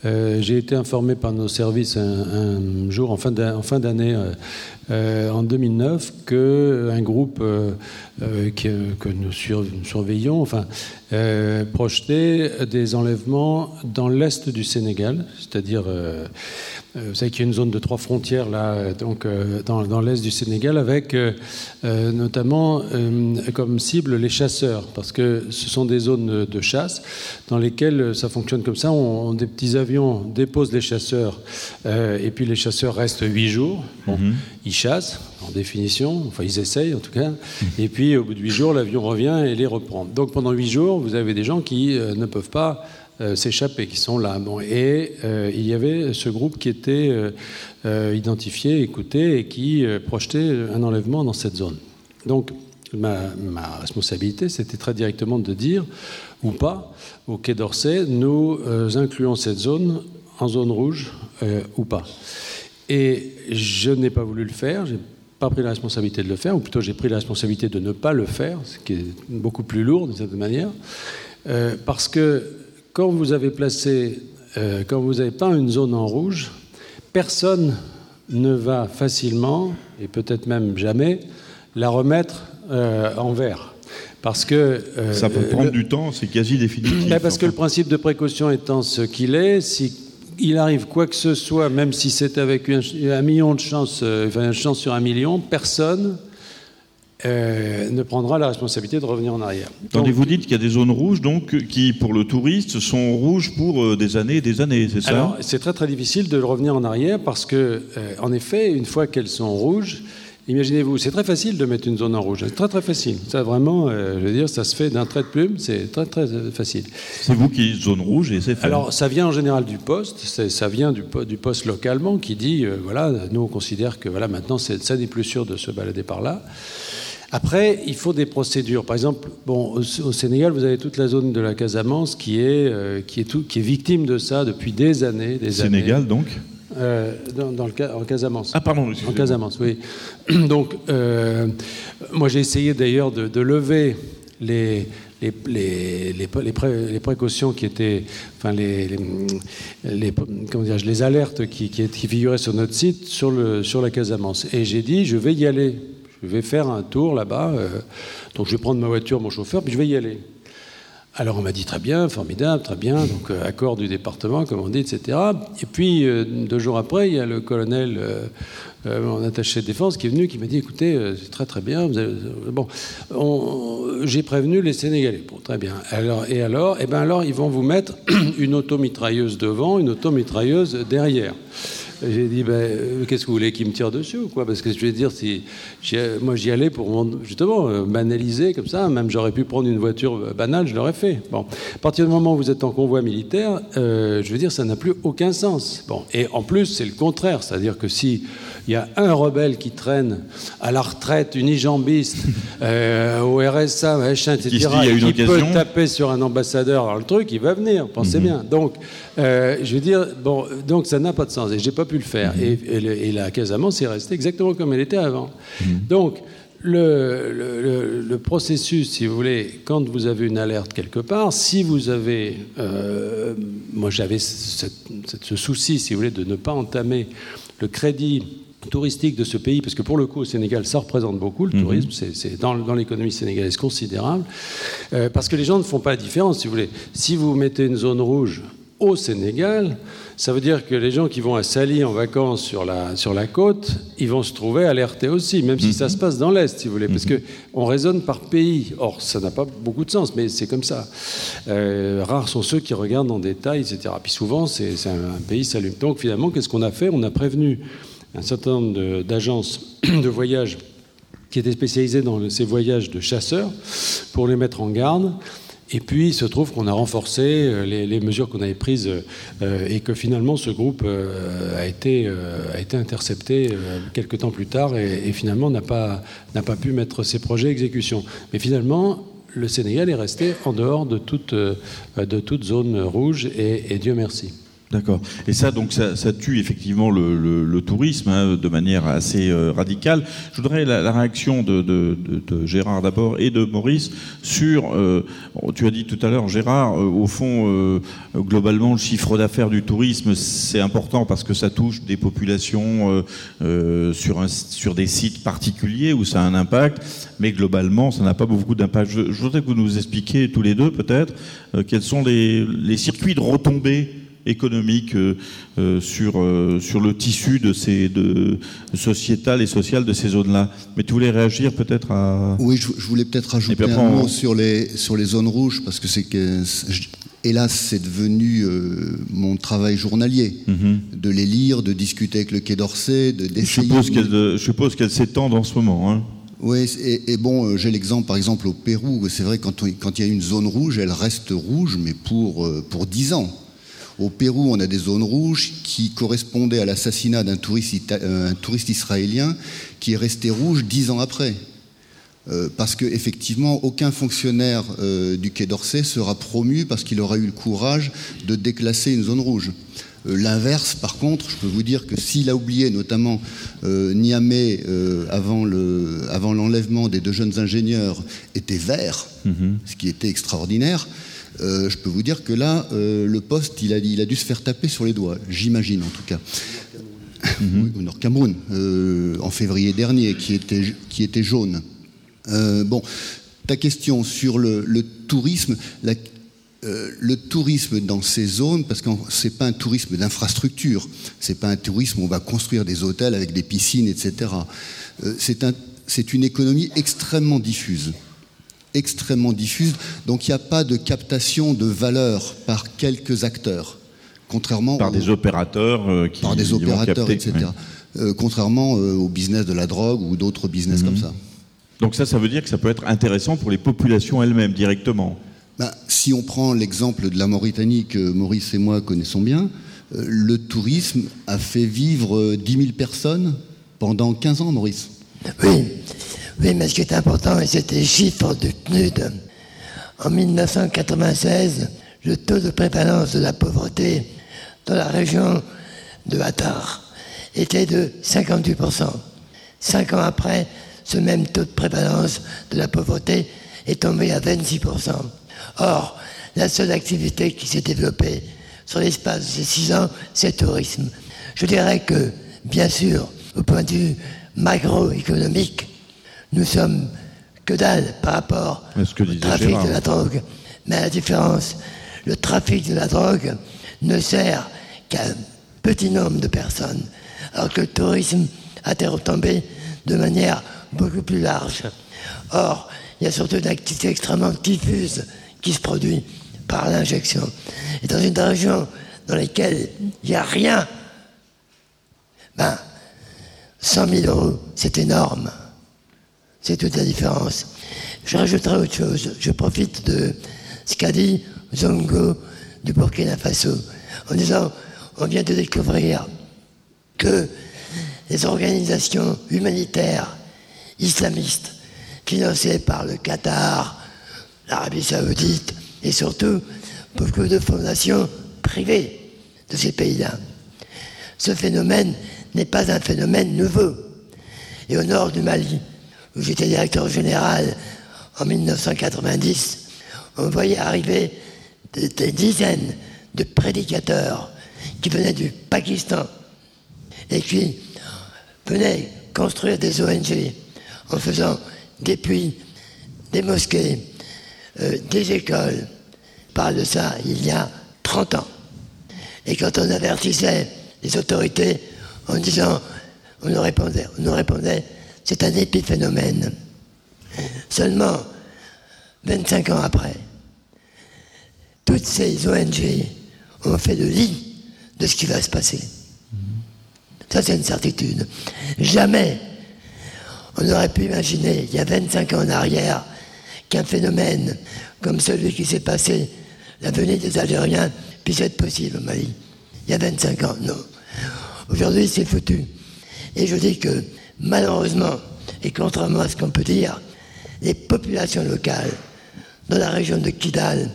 j'ai été informé par nos services un, jour en fin d'année euh, en 2009 qu'un groupe euh, euh, que, nous surveillons enfin, projetait des enlèvements dans l'est du Sénégal, c'est-à-dire vous savez qu'il y a une zone de trois frontières là, donc dans, l'est du Sénégal, avec notamment comme cible les chasseurs, parce que ce sont des zones de chasse dans lesquelles ça fonctionne comme ça. On, des petits avions déposent les chasseurs, et puis les chasseurs restent huit jours. Bon, mhm chassent, en définition, enfin ils essayent en tout cas, et puis au bout de huit jours, l'avion revient et les reprend. Donc pendant huit jours, vous avez des gens qui euh, ne peuvent pas euh, s'échapper, qui sont là. Et euh, il y avait ce groupe qui était identifié, écouté, et qui projetait un enlèvement dans cette zone. Donc ma, responsabilité, c'était très directement de dire, ou pas, au Quai d'Orsay, nous incluons cette zone en zone rouge ou pas. Et je n'ai pas voulu le faire, je n'ai pas pris la responsabilité de le faire, ou plutôt j'ai pris la responsabilité de ne pas le faire, ce qui est beaucoup plus lourd de cette manière, euh, parce que quand vous avez placé, euh, quand vous avez peint une zone en rouge, personne ne va facilement, et peut-être même jamais, la remettre euh, en vert. Parce que. ça peut prendre du temps, c'est quasi définitif. parce que le principe de précaution étant ce qu'il est, si il arrive quoi que ce soit, même si c'est avec un, million de chances, euh, enfin une chance sur un million, personne euh, ne prendra la responsabilité de revenir en arrière. Attendez, vous dites qu'il y a des zones rouges, donc qui pour le touriste sont rouges pour euh, des années et des années, c'est ça? Alors c'est très très difficile de revenir en arrière parce que, en effet, une fois qu'elles sont rouges, Imaginez-vous, c'est très facile de mettre une zone en rouge. C'est très très facile. Ça vraiment, euh, je veux dire, ça se fait d'un trait de plume. C'est très très facile. C'est vous qui zone rouge et c'est fait. Alors ça vient en général du poste. Ça vient du, du, poste localement qui dit, euh, voilà, nous on considère que voilà maintenant ça n'est plus sûr de se balader par là. Après, il faut des procédures. Par exemple, bon, au, Sénégal, vous avez toute la zone de la Casamance qui est, euh, qui est, tout, qui est victime de ça depuis des années. Des Sénégal, donc euh, dans, le, en Casamance. Ah, pardon, En Casamance, oui. (clears throat) Donc, euh, moi, j'ai essayé d'ailleurs de, lever les, les, les, les, précautions qui étaient, enfin les, les, comment dire, les alertes qui, qui, figuraient sur notre site sur, le, sur la Casamance. Et j'ai dit, je vais y aller. Je vais faire un tour là-bas. Euh, donc je vais prendre ma voiture, mon chauffeur, puis je vais y aller. Alors on m'a dit très bien, formidable, très bien, donc euh, accord du département, comme on dit, etc. Et puis euh, deux jours après, il y a le colonel, mon attaché de défense, qui est venu, qui m'a dit, écoutez, c'est très très bien, bon, j'ai prévenu les Sénégalais, bon, très bien. Alors et alors, et eh ben alors ils vont vous mettre (clears throat) une automitrailleuse devant, une automitrailleuse derrière. J'ai dit, ben, euh, qu'est-ce que vous voulez qu'il me tire dessus ou quoi? Parce que je vais dire, si, moi j'y allais pour justement euh, banaliser comme ça, même j'aurais pu prendre une voiture banale, je l'aurais fait. Bon, à partir du moment où vous êtes en convoi militaire, je veux dire, ça n'a plus aucun sens. Bon, et en plus, c'est le contraire, c'est-à-dire que si il y a un rebelle qui traîne à la retraite, unijambiste, (laughs) euh, au RSA, machin, etc., qui, qui peut taper sur un ambassadeur, alors le truc, il va venir, pensez mhm. bien. Donc, euh, je veux dire, bon, donc ça n'a pas de sens, et j'ai pas pu le faire. Mhm. et, la Casamance est restée exactement comme elle était avant. Mhm. Donc, le, processus, si vous voulez, quand vous avez une alerte quelque part, si vous avez, euh, moi j'avais ce souci, si vous voulez, de ne pas entamer le crédit touristique de ce pays, parce que pour le coup, au Sénégal, ça représente beaucoup, le mhm. tourisme, c'est dans, dans l'économie sénégalaise considérable, euh, parce que les gens ne font pas la différence, si vous voulez. Si vous mettez une zone rouge au Sénégal, ça veut dire que les gens qui vont à Sali en vacances sur la, sur la côte, ils vont se trouver alertés aussi, même si ça mhm. se passe dans l'Est, si vous voulez, parce mhm. qu'on raisonne par pays. Or, ça n'a pas beaucoup de sens, mais c'est comme ça. Euh, rares sont ceux qui regardent en détail, etc. Puis souvent, c'est un, un pays s'allume. Donc finalement, qu'est-ce qu'on a fait? On a prévenu un certain nombre d'agences (clears throat) de, voyage qui étaient spécialisées dans ces voyages de chasseurs pour les mettre en garde. Et puis, il se trouve qu'on a renforcé euh, les, mesures qu'on avait prises euh, et que finalement, ce groupe euh, a, été, intercepté quelques temps plus tard et, finalement n'a pas, pu mettre ses projets à exécution. Mais finalement, le Sénégal est resté en dehors de toute, zone rouge et Dieu merci. D'accord. Et ça, donc, ça, ça tue effectivement le, le, le tourisme hein, de manière assez euh, radicale. Je voudrais la, la réaction de, de, de, Gérard d'abord et de Maurice sur. Euh, tu as dit tout à l'heure, Gérard, euh, au fond, euh, globalement, le chiffre d'affaires du tourisme, c'est important parce que ça touche des populations sur, un, sur des sites particuliers où ça a un impact, mais globalement, ça n'a pas beaucoup d'impact. Je, je, voudrais que vous nous expliquiez tous les deux, peut-être, quels sont les, les circuits de retombées économique euh, euh, sur, euh, sur le tissu de ces, de, sociétal et social de ces zones-là. Mais tu voulais réagir peut-être à... Oui, je, voulais peut-être rajouter un mot sur, les, sur les zones rouges, parce que c'est que... Hélas, c'est devenu mon travail journalier, mhm. de les lire, de discuter avec le Quai d'Orsay, de d'essayer. Je suppose qu'elle s'étendent en ce moment. Hein. Oui, et, bon, j'ai l'exemple par exemple au Pérou. C'est vrai quand quand il y a une zone rouge, elle reste rouge, mais pour pour dix ans. Au Pérou, on a des zones rouges qui correspondaient à l'assassinat d'un touriste, euh, touriste, israélien qui est resté rouge dix ans après. Euh, parce qu'effectivement, aucun fonctionnaire euh, du Quai d'Orsay sera promu parce qu'il aura eu le courage de déclasser une zone rouge. L'inverse, par contre, je peux vous dire que s'il a oublié notamment Niamey avant l'enlèvement avant des deux jeunes ingénieurs était vert, mm-hmm. ce qui était extraordinaire, je peux vous dire que là, euh, le poste, il a, il a dû se faire taper sur les doigts, j'imagine en tout cas. Mhm. (laughs) au Nord Cameroun, euh, en février dernier, qui était, qui était jaune. bon, ta question sur le, tourisme, le tourisme dans ces zones, parce que c'est pas un tourisme d'infrastructure, c'est pas un tourisme où on va construire des hôtels avec des piscines, etc. c'est un, une économie extrêmement diffuse extrêmement diffuse, donc il n'y a pas de captation de valeur par quelques acteurs, contrairement par des opérateurs euh, qui par des opérateurs, etc. Euh, contrairement euh, au business de la drogue ou d'autres business comme mhm. ça. Donc ça, ça veut dire que ça peut être intéressant pour les populations elles-mêmes directement. Ben, si on prend l'exemple de la Mauritanie que Maurice et moi connaissons bien, le tourisme a fait vivre 10 000 personnes pendant 15 ans, Maurice. Oui, oui, mais ce qui est important, et c'était les chiffres du PNUD. En 1996, le taux de prévalence de la pauvreté dans la région de Hattar était de 58%. Cinq ans après, ce même taux de prévalence de la pauvreté est tombé à 26%. Or, la seule activité qui s'est développée sur l'espace de ces six ans, c'est le tourisme. Je dirais que, bien sûr, au point de vue macroéconomique, nous sommes que dalle par rapport au trafic de la drogue. Mais à la différence, le trafic de la drogue ne sert qu'à un petit nombre de personnes, alors que le tourisme a été retombé de manière beaucoup plus large. Or, il y a surtout une activité extrêmement diffuse qui se produit par l'injection. Et dans une région dans laquelle il n'y a rien Ben, 100 000 euros, c'est énorme. C'est toute la différence. Je rajouterai autre chose. Je profite de ce qu'a dit Zongo du Burkina Faso en disant on vient de découvrir que les organisations humanitaires islamistes financées par le Qatar, l'Arabie saoudite et surtout beaucoup de fondations privées de ces pays-là. Ce phénomène n'est pas un phénomène nouveau. Et au nord du Mali, où j'étais directeur général en 1990, on voyait arriver des, dizaines de prédicateurs qui venaient du Pakistan et qui venaient construire des ONG en faisant des puits, des mosquées, euh, des écoles. parle de ça il y a 30 ans. Et quand on avertissait les autorités en disant, on nous répondait, on nous répondait c'est un épiphénomène. Seulement 25 ans après, toutes ces ONG ont fait le lit de ce qui va se passer. Ça, c'est une certitude. Jamais on aurait pu imaginer, il y a 25 ans en arrière, qu'un phénomène comme celui qui s'est passé, la venue des Algériens, puisse être possible au Mali. Il y a 25 ans, non. Aujourd'hui, c'est foutu. Et je dis que, malheureusement, et contrairement à ce qu'on peut dire, les populations locales, dans la région de Kidal,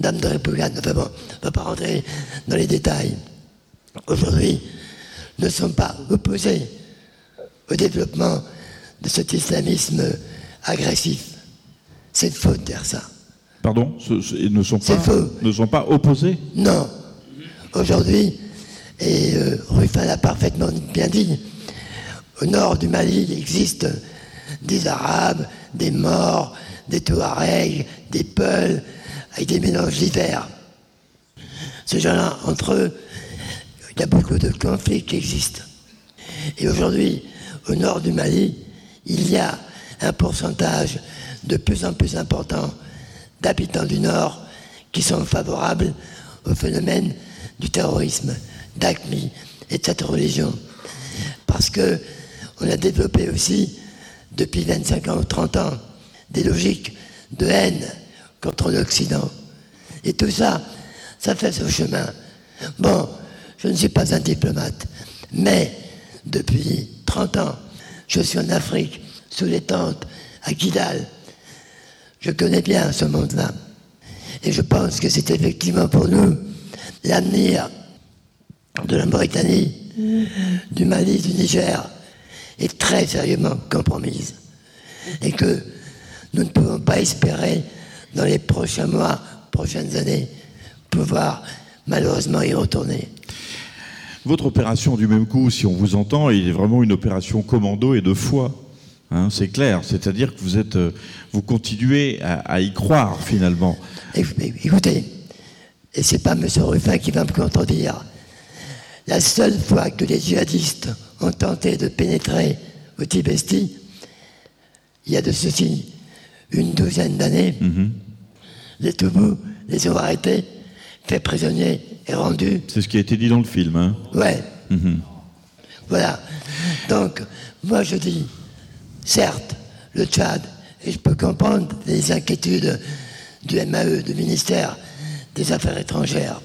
Dame de République, enfin bon, on ne va pas rentrer dans les détails, aujourd'hui, ne sont pas opposés au développement de cet islamisme agressif. C'est faux de dire ça. Pardon Ils ne sont pas, ne sont pas opposés? Non. Aujourd'hui, et euh, Ruffin l'a parfaitement bien dit, au nord du Mali, il existe des Arabes, des Morts, des Touaregs, des Peuls, avec des mélanges divers. Ces gens-là, entre eux, il y a beaucoup de conflits qui existent. Et aujourd'hui, au nord du Mali, il y a un pourcentage de plus en plus important d'habitants du Nord qui sont favorables au phénomène du terrorisme, d'ACMI et de cette religion. Parce que on a développé aussi, depuis 25 ans ou 30 ans, des logiques de haine contre l'Occident. Et tout ça, ça fait ce chemin. Bon, je ne suis pas un diplomate, mais depuis 30 ans, je suis en Afrique, sous les tentes, à Kidal. Je connais bien ce monde-là. Et je pense que c'est effectivement pour nous l'avenir de la Mauritanie, du Mali, du Niger, est très sérieusement compromise. Et que nous ne pouvons pas espérer, dans les prochains mois, prochaines années, pouvoir malheureusement y retourner. Votre opération du même coup, si on vous entend, il est vraiment une opération commando et de foi. Hein, c'est clair, c'est-à-dire que vous êtes, euh, vous continuez à, y croire finalement. Écoutez, et c'est pas M. Ruffin qui va me contredire. La seule fois que les djihadistes ont tenté de pénétrer au Tibesti, il y a de ceci une douzaine d'années, mm-hmm. les Toubous les ont arrêtés, fait prisonniers et rendus. C'est ce qui a été dit dans le film. Hein ouais. Mhm. Voilà. Donc, moi je dis, certes, le Tchad, et je peux comprendre les inquiétudes du MAE, du ministère des Affaires étrangères,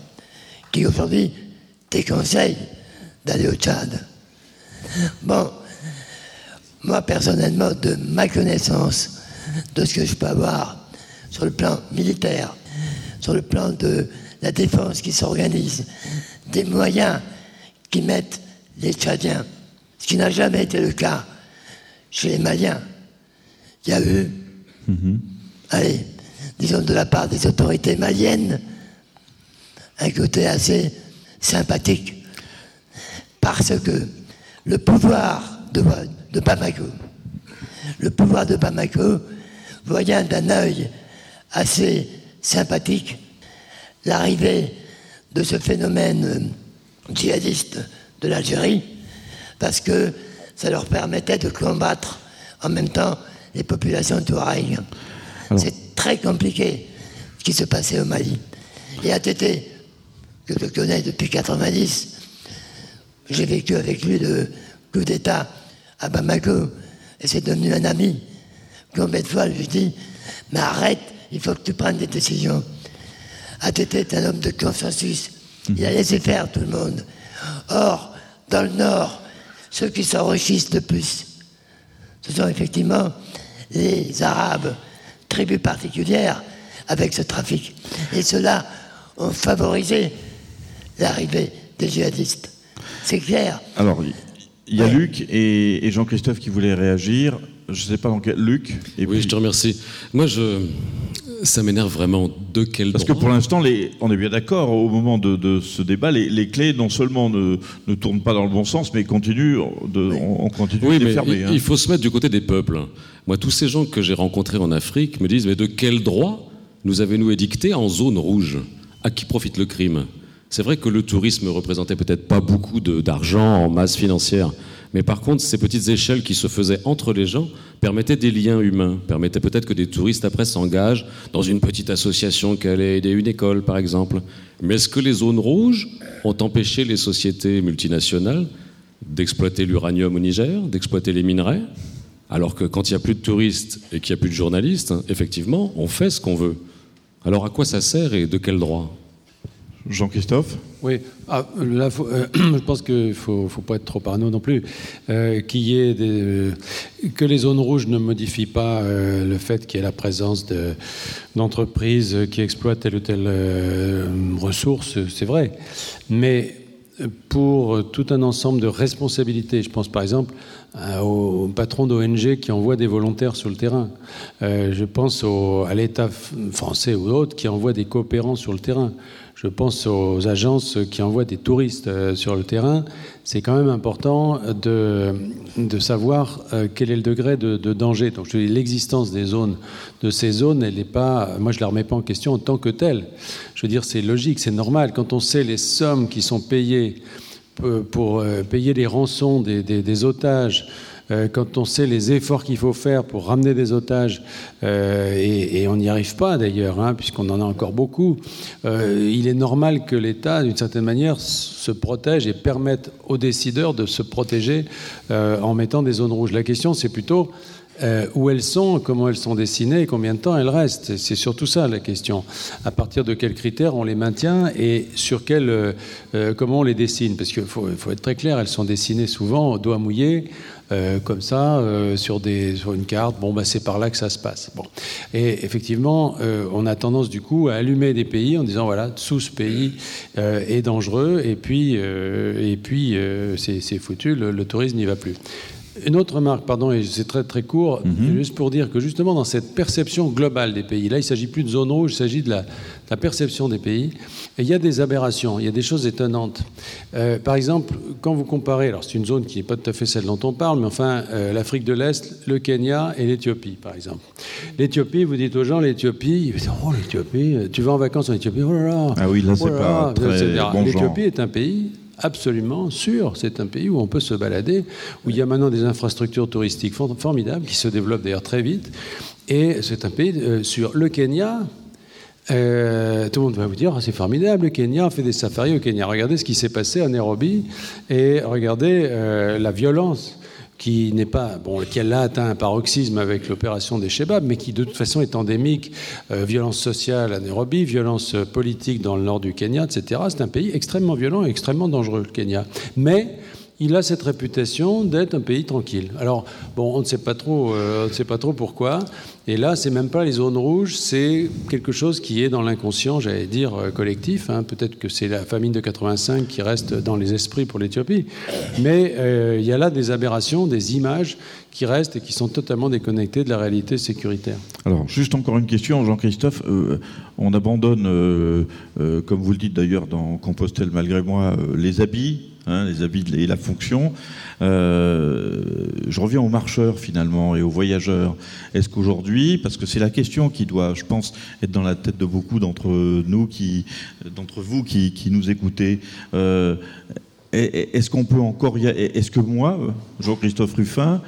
qui aujourd'hui déconseille d'aller au Tchad. Bon, moi personnellement, de ma connaissance de ce que je peux avoir sur le plan militaire, sur le plan de la défense qui s'organise, des moyens qui mettent les Tchadiens, ce qui n'a jamais été le cas chez les Maliens. Il y a eu, mhm. allez, disons de la part des autorités maliennes, un côté assez sympathique, parce que le pouvoir de, de Bamako, le pouvoir de Bamako, voyant d'un œil assez sympathique l'arrivée de ce phénomène djihadiste de l'Algérie, parce que ça leur permettait de combattre en même temps les populations touareg. C'est très compliqué ce qui se passait au Mali. Et ATT, que je connais depuis 90, j'ai vécu avec lui le coup d'État à Bamako, et c'est devenu un ami. Combien de fois je lui dis, mais arrête, il faut que tu prennes des décisions. Atete est un homme de consensus. Il a laissé faire tout le monde. Or, dans le Nord, ceux qui s'enrichissent le plus, ce sont effectivement les Arabes, tribus particulières, avec ce trafic. Et ceux-là ont favorisé l'arrivée des djihadistes. C'est clair. Alors, il y a Luc et, Jean-Christophe qui voulaient réagir. Je ne sais pas dans quel. Luc et Oui, je te remercie. Moi, je, ça m'énerve vraiment. De quel Parce que pour l'instant, on est bien d'accord, au moment de, ce débat, les, clés non seulement ne, ne, tournent pas dans le bon sens, mais continuent de, on, continue oui, de les mais fermer. Il, il faut se mettre du côté des peuples. Moi, tous ces gens que j'ai rencontrés en Afrique me disent, mais de quel droit nous avez-nous édicté en zone rouge? À qui profite le crime? C'est vrai que le tourisme représentait peut-être pas beaucoup d'argent en masse financière, mais par contre, ces petites échelles qui se faisaient entre les gens permettaient des liens humains, permettaient peut-être que des touristes après s'engagent dans une petite association qui allait aider une école, par exemple. Mais est-ce que les zones rouges ont empêché les sociétés multinationales d'exploiter l'uranium au Niger, d'exploiter les minerais alors que quand il n'y a plus de touristes et qu'il n'y a plus de journalistes, effectivement, on fait ce qu'on veut? Alors à quoi ça sert et de quel droit? Jean-Christophe Oui, ah, euh, (clears throat) je pense qu'il ne faut, pas être trop parano non plus. Euh, des, que les zones rouges ne modifient pas euh, le fait qu'il y ait la présence d'entreprises qui exploitent telle ou telle euh, ressource, c'est vrai. Mais pour tout un ensemble de responsabilités, je pense par exemple euh, aux patrons d'ONG qui envoient des volontaires sur le terrain. Euh, je pense à l'État français ou d'autres qui envoient des coopérants sur le terrain. Je pense aux agences qui envoient des touristes euh, sur le terrain. C'est quand même important de, de savoir quel est le degré de, danger. Donc, je dis l'existence des zones, de ces zones, elle n'est pas. Moi, je ne la remets pas en question en tant que telle. Je veux dire, c'est logique, c'est normal. Quand on sait les sommes qui sont payées pour euh, payer les rançons des, otages, euh, quand on sait les efforts qu'il faut faire pour ramener des otages, euh, et, on n'y arrive pas d'ailleurs, hein, puisqu'on en a encore beaucoup, il est normal que l'État, d'une certaine manière, se protège et permette aux décideurs de se protéger en mettant des zones rouges. La question, c'est plutôt euh, où elles sont, comment elles sont dessinées et combien de temps elles restent. C'est surtout ça la question. À partir de quels critères on les maintient et sur quel, euh, euh, comment on les dessine. Parce qu'il faut, être très clair, elles sont dessinées souvent au doigt mouillé. Comme ça, sur, des, sur une carte, bon, bah, c'est par là que ça se passe. Bon. Et effectivement, on a tendance du coup à allumer des pays en disant voilà, sous ce pays est dangereux, et puis, et puis c'est foutu, le tourisme n'y va plus. Une autre remarque, pardon, et c'est très très court, mhm. juste pour dire que justement dans cette perception globale des pays, là il ne s'agit plus de zone rouge, il s'agit de la, perception des pays, et il y a des aberrations, il y a des choses étonnantes. Euh, par exemple, quand vous comparez, alors c'est une zone qui n'est pas tout à fait celle dont on parle, mais enfin euh, l'Afrique de l'Est, le Kenya et l'Éthiopie, par exemple. L'Éthiopie, vous dites aux gens l'Éthiopie, ils disent, oh l'Éthiopie, tu vas en vacances en Éthiopie, oh là là. Ah oui, là c'est oh pas très bon L'Éthiopie est un pays absolument sûr. C'est un pays où on peut se balader, où il y a maintenant des infrastructures touristiques formidables qui se développent d'ailleurs très vite. Et c'est un pays euh, sur le Kenya. Euh, tout le monde va vous dire, ah, c'est formidable, le Kenya, fait des safaris au Kenya. Regardez ce qui s'est passé à Nairobi et regardez euh, la violence qui n'est pas, bon, qui a atteint un paroxysme avec l'opération des Shebab, mais qui de toute façon est endémique. Euh, violence sociale à Nairobi, violence politique dans le nord du Kenya, etc. C'est un pays extrêmement violent et extrêmement dangereux, le Kenya. Mais il a cette réputation d'être un pays tranquille. Alors, bon, on ne sait pas trop, euh, on ne sait pas trop pourquoi. Et là, c'est même pas les zones rouges, c'est quelque chose qui est dans l'inconscient, j'allais dire, euh, collectif. Hein. Peut-être que c'est la famine de 85 qui reste dans les esprits pour l'Éthiopie. Mais euh, il y a là des aberrations, des images qui restent et qui sont totalement déconnectées de la réalité sécuritaire. Alors, juste encore une question, Jean-Christophe. on abandonne, comme vous le dites d'ailleurs dans Compostelle malgré moi, les habits Hein, les habits et la fonction. Euh, je reviens aux marcheurs finalement et aux voyageurs. Est-ce qu'aujourd'hui, parce que c'est la question qui doit, je pense, être dans la tête de beaucoup d'entre nous, qui, d'entre vous qui, nous écoutez, euh, est-ce qu'on peut encore Est-ce que moi, Jean-Christophe Ruffin,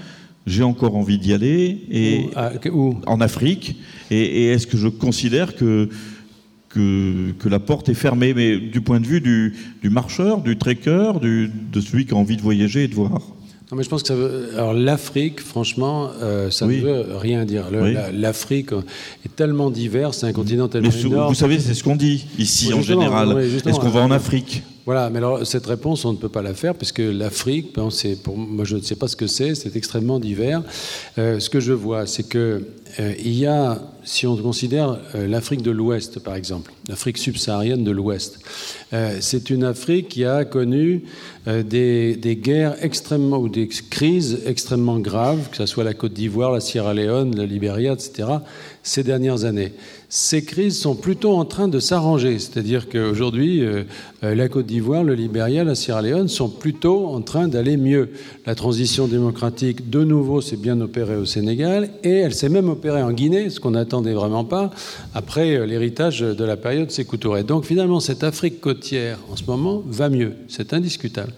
j'ai encore envie d'y aller et où, en Afrique et est-ce que je considère que que, que la porte est fermée, mais du point de vue du, du marcheur, du trekker, du, de celui qui a envie de voyager et de voir. Non, mais je pense que ça veut. Alors, l'Afrique, franchement, euh, ça ne veut rien dire. L'Afrique est tellement divers, c'est un continent tellement mais énorme. Vous savez, c'est ce qu'on dit ici en général. Est-ce qu'on va en Afrique? Voilà, mais alors cette réponse, on ne peut pas la faire puisque l'Afrique, ben, pour moi, je ne sais pas ce que c'est, c'est extrêmement divers. Euh, ce que je vois, c'est que euh, y a, si on considère euh, l'Afrique de l'Ouest, par exemple, l'Afrique subsaharienne de l'Ouest, c'est une Afrique qui a connu des, des, guerres extrêmement ou des crises extrêmement graves, que ce soit la Côte d'Ivoire, la Sierra Leone, la Libéria, etc., ces dernières années ces crises sont plutôt en train de s'arranger. C'est-à-dire qu'aujourd'hui, euh, euh, la Côte d'Ivoire, le Libéria, la Sierra Leone sont plutôt en train d'aller mieux. La transition démocratique, de nouveau, s'est bien opérée au Sénégal et elle s'est même opérée en Guinée, ce qu'on n'attendait vraiment pas, après euh, l'héritage de la période Sékou Touré. Donc finalement, cette Afrique côtière, en ce moment, va mieux. C'est indiscutable.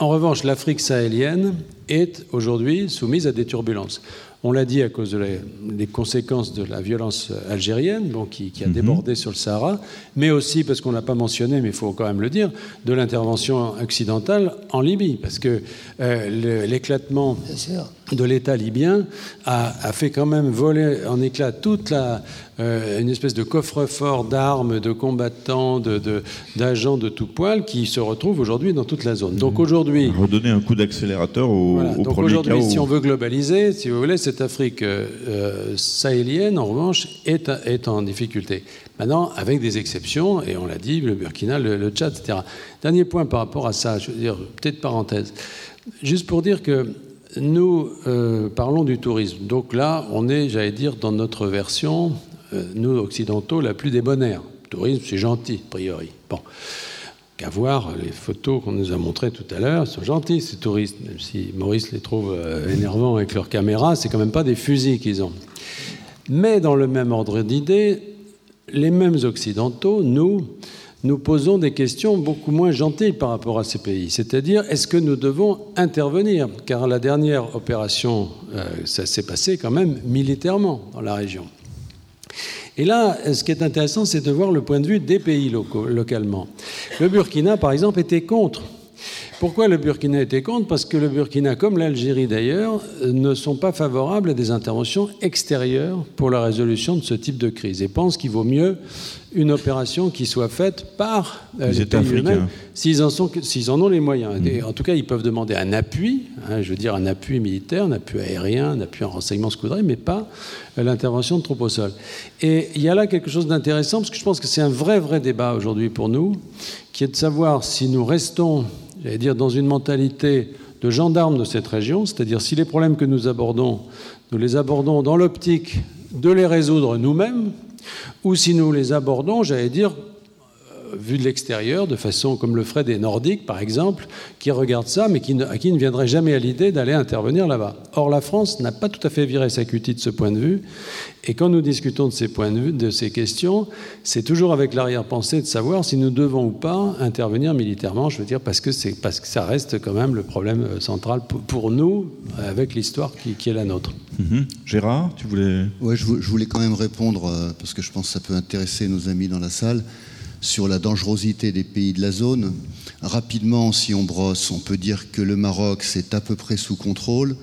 En revanche, l'Afrique sahélienne est aujourd'hui soumise à des turbulences. On l'a dit à cause des conséquences de la violence algérienne, qui, a mhm. débordé sur le Sahara, mais aussi, parce qu'on ne l'a pas mentionné, mais il faut quand même le dire, de l'intervention occidentale en Libye, parce que euh, l'éclatement de l'État libyen a, fait quand même voler en éclat toute la, euh, une espèce de coffre-fort d'armes, de combattants, d'agents de, de, tout poil qui se retrouvent aujourd'hui dans toute la zone. Donc aujourd'hui... Redonner un coup d'accélérateur au, voilà, donc aujourd'hui, si on veut globaliser, si vous voulez, cette Afrique euh, sahélienne, en revanche, est, est en difficulté. Maintenant, avec des exceptions, et on l'a dit, le Burkina, le, le Tchad, etc. Dernier point par rapport à ça, je veux dire, peut-être parenthèse. Juste pour dire que nous euh, parlons du tourisme. Donc là, on est, j'allais dire, dans notre version, euh, nous occidentaux, la plus débonnaire. Tourisme, c'est gentil, a priori. Bon. Qu'à voir, les photos qu'on nous a montrées tout à l'heure sont gentilles, ces touristes. Même si Maurice les trouve euh, énervants avec leurs caméras, c'est quand même pas des fusils qu'ils ont. Mais dans le même ordre d'idées, les mêmes occidentaux, nous, nous posons des questions beaucoup moins gentilles par rapport à ces pays. C'est-à-dire, est-ce que nous devons intervenir? Car la dernière opération, euh, ça s'est passé quand même militairement dans la région. Et là, ce qui est intéressant, c'est de voir le point de vue des pays locaux, localement. Le Burkina, par exemple, était contre. Pourquoi le Burkina était contre? Parce que le Burkina, comme l'Algérie d'ailleurs, ne sont pas favorables à des interventions extérieures pour la résolution de ce type de crise et pensent qu'il vaut mieux une opération qui soit faite par euh, les, pays eux-mêmes, s'ils en, en, ont les moyens. Mmh. en tout cas, ils peuvent demander un appui, hein, je veux dire un appui militaire, un appui aérien, un appui en renseignement secoudré, mais pas euh, l'intervention de troupes au sol. Et il y a là quelque chose d'intéressant, parce que je pense que c'est un vrai, vrai débat aujourd'hui pour nous, qui est de savoir si nous restons, j'allais dire, dans une mentalité de gendarmes de cette région, c'est-à-dire si les problèmes que nous abordons, nous les abordons dans l'optique de les résoudre nous-mêmes, ou si nous les abordons, j'allais dire, vu de l'extérieur, de façon comme le ferait des Nordiques, par exemple, qui regardent ça, mais qui ne, à qui ne viendrait jamais à l'idée d'aller intervenir là-bas. Or, la France n'a pas tout à fait viré sa cutie de ce point de vue, et quand nous discutons de ces points de vue, de ces questions, c'est toujours avec l'arrière-pensée de savoir si nous devons ou pas intervenir militairement. Je veux dire parce que c'est parce que ça reste quand même le problème euh, central pour nous avec l'histoire qui, est la nôtre. Mhm. Gérard, tu voulais Ouais, je voulais quand même répondre euh, parce que je pense que ça peut intéresser nos amis dans la salle sur la dangerosité des pays de la zone. Rapidement, si on brosse, on peut dire que le Maroc, c'est à peu près sous contrôle.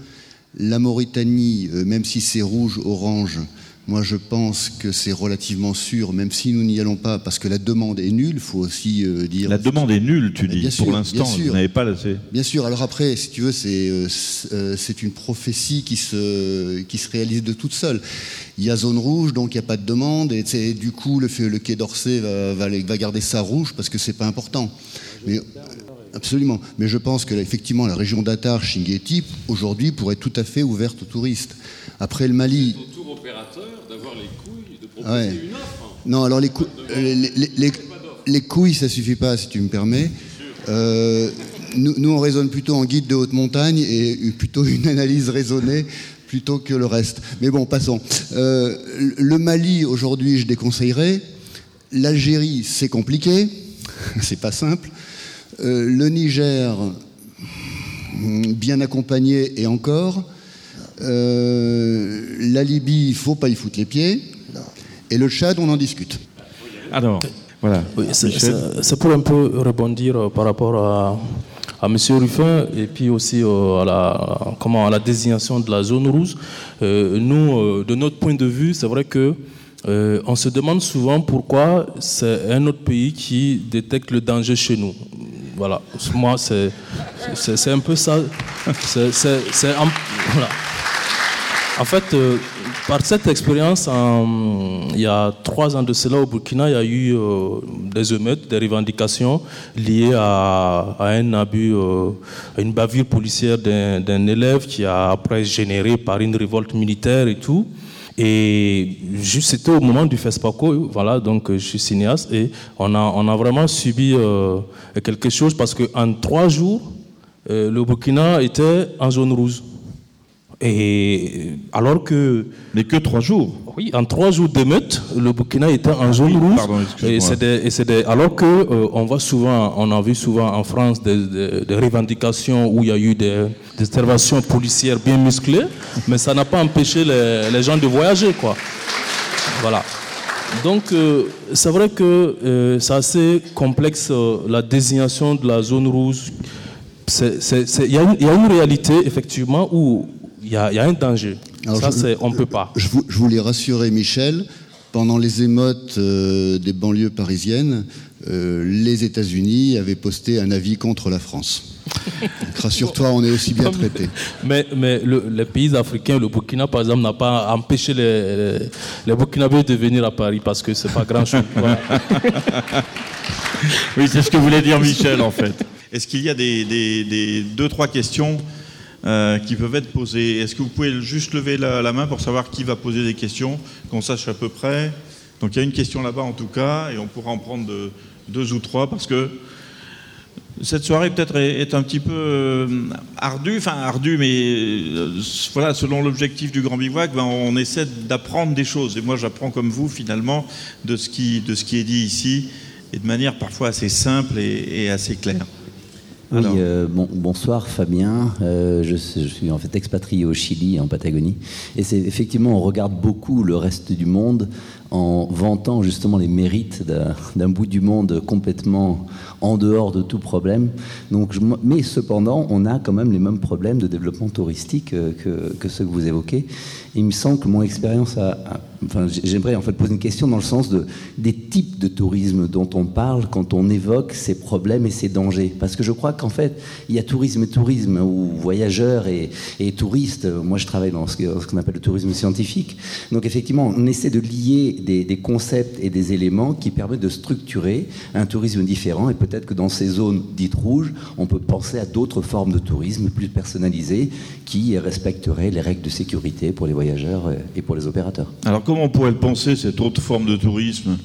La Mauritanie, euh, même si c'est rouge, orange, moi, je pense que c'est relativement sûr, même si nous n'y allons pas, parce que la demande est nulle, il faut aussi euh, dire... La demande est nulle, tu dis, pour l'instant, vous n'avez pas laissé. Bien sûr, alors après, si tu veux, c'est euh, euh, une prophétie qui se, qui se réalise de toute seule. Il y a zone rouge, donc il n'y a pas de demande, et du coup, le, le Quai d'Orsay va, va, va, garder ça rouge, parce que c'est pas important. Mais, Absolument. Mais je pense que effectivement, la région d'Atar, Chinguetti, aujourd'hui, pourrait être tout à fait ouverte aux touristes. Après le Mali d'avoir les couilles de proposer une offre. Non, alors les, les, couilles, ça suffit pas, si tu me permets. Euh, nous, on raisonne plutôt en guide de haute montagne et plutôt une analyse raisonnée plutôt que le reste. Mais bon, passons. Euh, le Mali, aujourd'hui, je déconseillerais. L'Algérie, c'est compliqué, (laughs) c'est pas simple. Euh, le Niger, bien accompagné et encore. Euh, la Libye, il faut pas y foutre les pieds. Et le Tchad, on en discute. Alors, voilà. c'est pour un peu rebondir par rapport à, à M. Ruffin et puis aussi à, la, comment, à la désignation de la zone rouge. nous, de notre point de vue, c'est vrai que on se demande souvent pourquoi c'est un autre pays qui détecte le danger chez nous. Voilà, moi, c'est un peu ça. C'est voilà. En fait, euh, par cette expérience, il y a trois ans de cela au Burkina, il y a eu euh, des émeutes, des revendications liées à, un abus, euh, à une bavure policière d'un élève qui a après généré par une révolte militaire et tout. Et juste, c'était au moment du FESPACO, voilà, donc je suis cinéaste, et on a, on a vraiment subi quelque chose parce qu'en trois jours, le Burkina était en zone rouge. Et alors que. Mais que trois jours Oui, en trois jours d'émeute, le Burkina était en zone rouge. Pardon, et c'est des, alors que euh, on voit souvent, on a vu souvent en France des, revendications où il y a eu des, interventions policières bien musclées, mais ça n'a pas empêché les, gens de voyager, quoi. Voilà. Donc, euh, c'est vrai que euh, c'est assez complexe la désignation de la zone rouge. Il y, y, a une réalité, effectivement, où il y, a un danger. ça, on ne peut pas. Je, voulais rassurer Michel. Pendant les émeutes euh, des banlieues parisiennes, euh, les États-Unis avaient posté un avis contre la France. (laughs) Rassure-toi, on est aussi bien traités. Mais, mais les pays africains, le Burkina par exemple, n'a pas empêché les, les, Burkinabés de venir à Paris parce que c'est pas grand-chose. (laughs) oui, c'est ce que voulait dire Michel en fait. Est-ce qu'il y a des, des, deux, trois questions euh, qui peuvent être posées. Est-ce que vous pouvez juste lever la, main pour savoir qui va poser des questions, qu'on sache à peu près? Donc il y a une question là-bas en tout cas, et on pourra en prendre deux ou trois, parce que cette soirée peut-être est, un petit peu euh, ardue, enfin ardue, mais euh, voilà, selon l'objectif du Grand Bivouac, ben, on essaie d'apprendre des choses. Et moi j'apprends comme vous finalement de ce, qui, de ce qui est dit ici, et de manière parfois assez simple et assez claire. Oui, euh, bon, bonsoir Fabien. Euh, je, je, suis en fait expatrié au Chili, en Patagonie. Et c'est effectivement, on regarde beaucoup le reste du monde en vantant justement les mérites d'un bout du monde complètement en dehors de tout problème. Donc, mais cependant, on a quand même les mêmes problèmes de développement touristique euh, que, ceux que vous évoquez. Il me semble que mon expérience a, j'aimerais en fait poser une question dans le sens de, des types de tourisme dont on parle quand on évoque ces problèmes et ces dangers. Parce que je crois qu'en fait, il y a tourisme et tourisme, ou voyageurs et, et touristes. Moi, je travaille dans ce qu'on appelle le tourisme scientifique. Donc, effectivement, on essaie de lier des, concepts et des éléments qui permettent de structurer un tourisme différent. Et peut-être que dans ces zones dites rouges, on peut penser à d'autres formes de tourisme plus personnalisées qui respecteraient les règles de sécurité pour les voyageurs et pour les opérateurs. Alors comment on pourrait le penser, cette autre forme de tourisme?